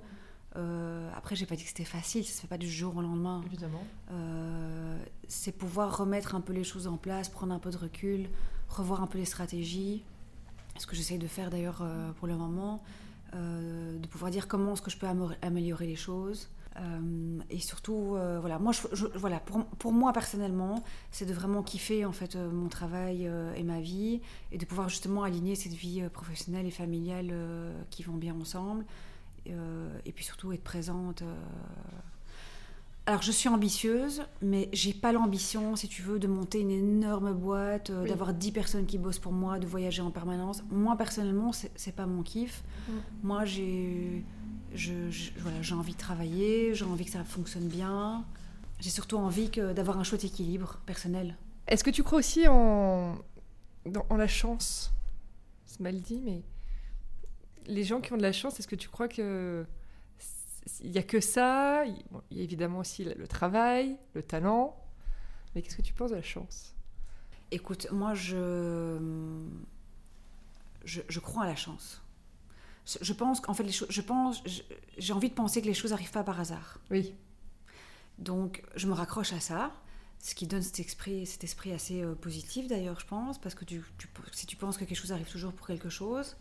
Euh, après, j'ai pas dit que c'était facile, ça se fait pas du jour au lendemain. Évidemment. Euh, c'est pouvoir remettre un peu les choses en place, prendre un peu de recul, revoir un peu les stratégies. Ce que j'essaye de faire d'ailleurs euh, pour le moment, euh, de pouvoir dire comment est-ce que je peux améliorer les choses. Et surtout, voilà, moi, je, je- voilà, pour, pour moi personnellement, c'est de vraiment kiffer en fait mon travail et ma vie, et de pouvoir justement aligner cette vie professionnelle et familiale qui vont bien ensemble, et puis surtout être présente. euh, alors, je suis ambitieuse, mais j'ai pas l'ambition, si tu veux, de monter une énorme boîte, euh, Oui. d'avoir 10 personnes qui bossent pour moi, de voyager en permanence. Moi, personnellement, c'est pas mon kiff. Mm. Moi, j'ai je- je- voilà, j'ai envie de travailler, j'ai envie que ça fonctionne bien. J'ai surtout envie d'avoir un chouette équilibre personnel. Est-ce que tu crois aussi en, dans- en la chance? C'est mal dit, mais les gens qui ont de la chance, est-ce que tu crois que il y a que ça? Il bon, y a évidemment aussi le travail, le talent, mais qu'est-ce que tu penses de la chance? Écoute, moi, je, je, je crois à la chance. Je- pense qu'en fait, les choses, je pense, j'ai envie de penser que les choses n'arrivent pas par hasard. Oui, Donc, je me raccroche à ça, ce qui donne cet esprit, cet esprit assez euh, positif d'ailleurs, je pense, parce que tu, tu- si tu penses que quelque chose arrive toujours pour quelque chose,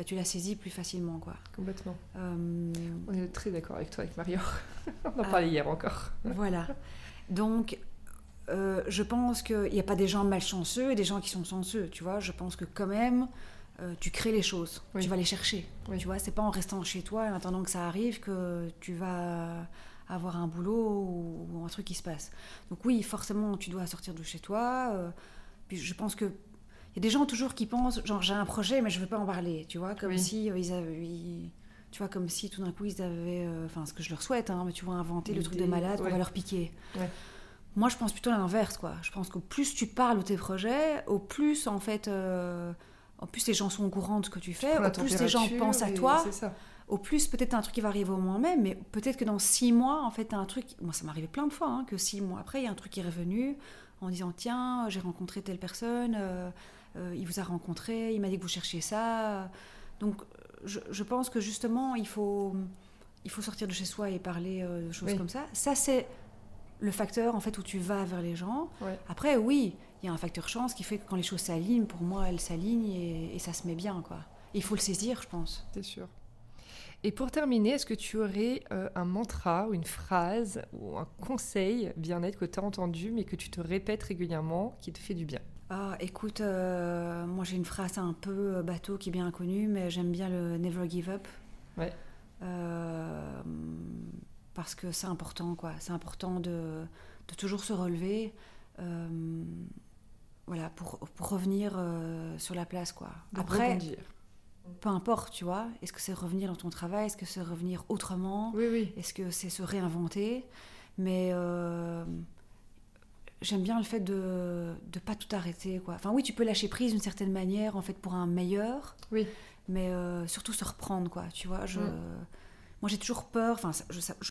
bah, tu la saisis plus facilement, quoi. complètement. Euh, On est très d'accord avec toi, avec Mario. On en Ah. parlait hier encore. voilà. Donc, euh, je pense qu'il n'y a pas des gens malchanceux et des gens qui sont chanceux, tu vois. Je pense que quand même, euh, tu crées les choses, Oui. tu vas les chercher. Oui. Tu vois, c'est pas en restant chez toi et en attendant que ça arrive que tu vas avoir un boulot ou, ou un truc qui se passe. Donc oui, forcément, tu dois sortir de chez toi. euh, puis je pense que il y a des gens toujours qui pensent, genre j'ai un projet mais je veux pas en parler, tu vois, comme Oui. si euh, ils avaient, ils- tu vois, comme si tout d'un coup ils avaient, euh, enfin ce que je leur souhaite, hein, mais tu vois, inventer le truc de malade qu'on ouais. va leur piquer. Ouais. Moi, je pense plutôt à l'inverse, quoi. Je pense qu'au plus tu parles de tes projets, au plus en fait, euh, en plus les gens sont au courant de ce que tu fais, au plus les gens pensent à toi, ça. au plus peut-être un truc qui va arriver au moment même, mais peut-être que dans six mois, en fait, t'as un truc. Moi, ça m'est arrivé plein de fois, hein, que six mois après, il y a un truc qui est revenu en disant tiens, j'ai rencontré telle personne, euh, il vous a rencontré, il m'a dit que vous cherchiez ça. Donc, je, je pense que justement, il faut, il faut sortir de chez soi et parler euh, de choses Oui. comme ça. Ça, c'est le facteur en fait où tu vas vers les gens. Ouais. Après, oui, il y a un facteur chance qui fait que quand les choses s'alignent, pour moi, elles s'alignent et, et ça se met bien, quoi. Il faut le saisir, je pense. C'est sûr. Et pour terminer, est-ce que tu aurais euh, un mantra ou une phrase ou un conseil bien-être que tu as entendu mais que tu te répètes régulièrement qui te fait du bien? Ah, écoute, euh, moi j'ai une phrase un peu euh, bateau qui est bien connue, mais j'aime bien le never give up. Ouais. Euh, parce que c'est important, quoi. C'est important de, de toujours se relever. euh, voilà, pour, pour revenir sur la place, quoi. De Après, rebondir. peu importe, tu vois. Est-ce que c'est revenir dans ton travail? Est-ce que c'est revenir autrement? Oui, oui. Est-ce que c'est se réinventer? Mais j'aime bien le fait de ne pas tout arrêter. Quoi. Enfin oui, tu peux lâcher prise d'une certaine manière, en fait, pour un meilleur. Oui. Mais euh, surtout se reprendre, quoi. Tu vois, je... Mm. Moi, j'ai toujours peur, enfin, je, je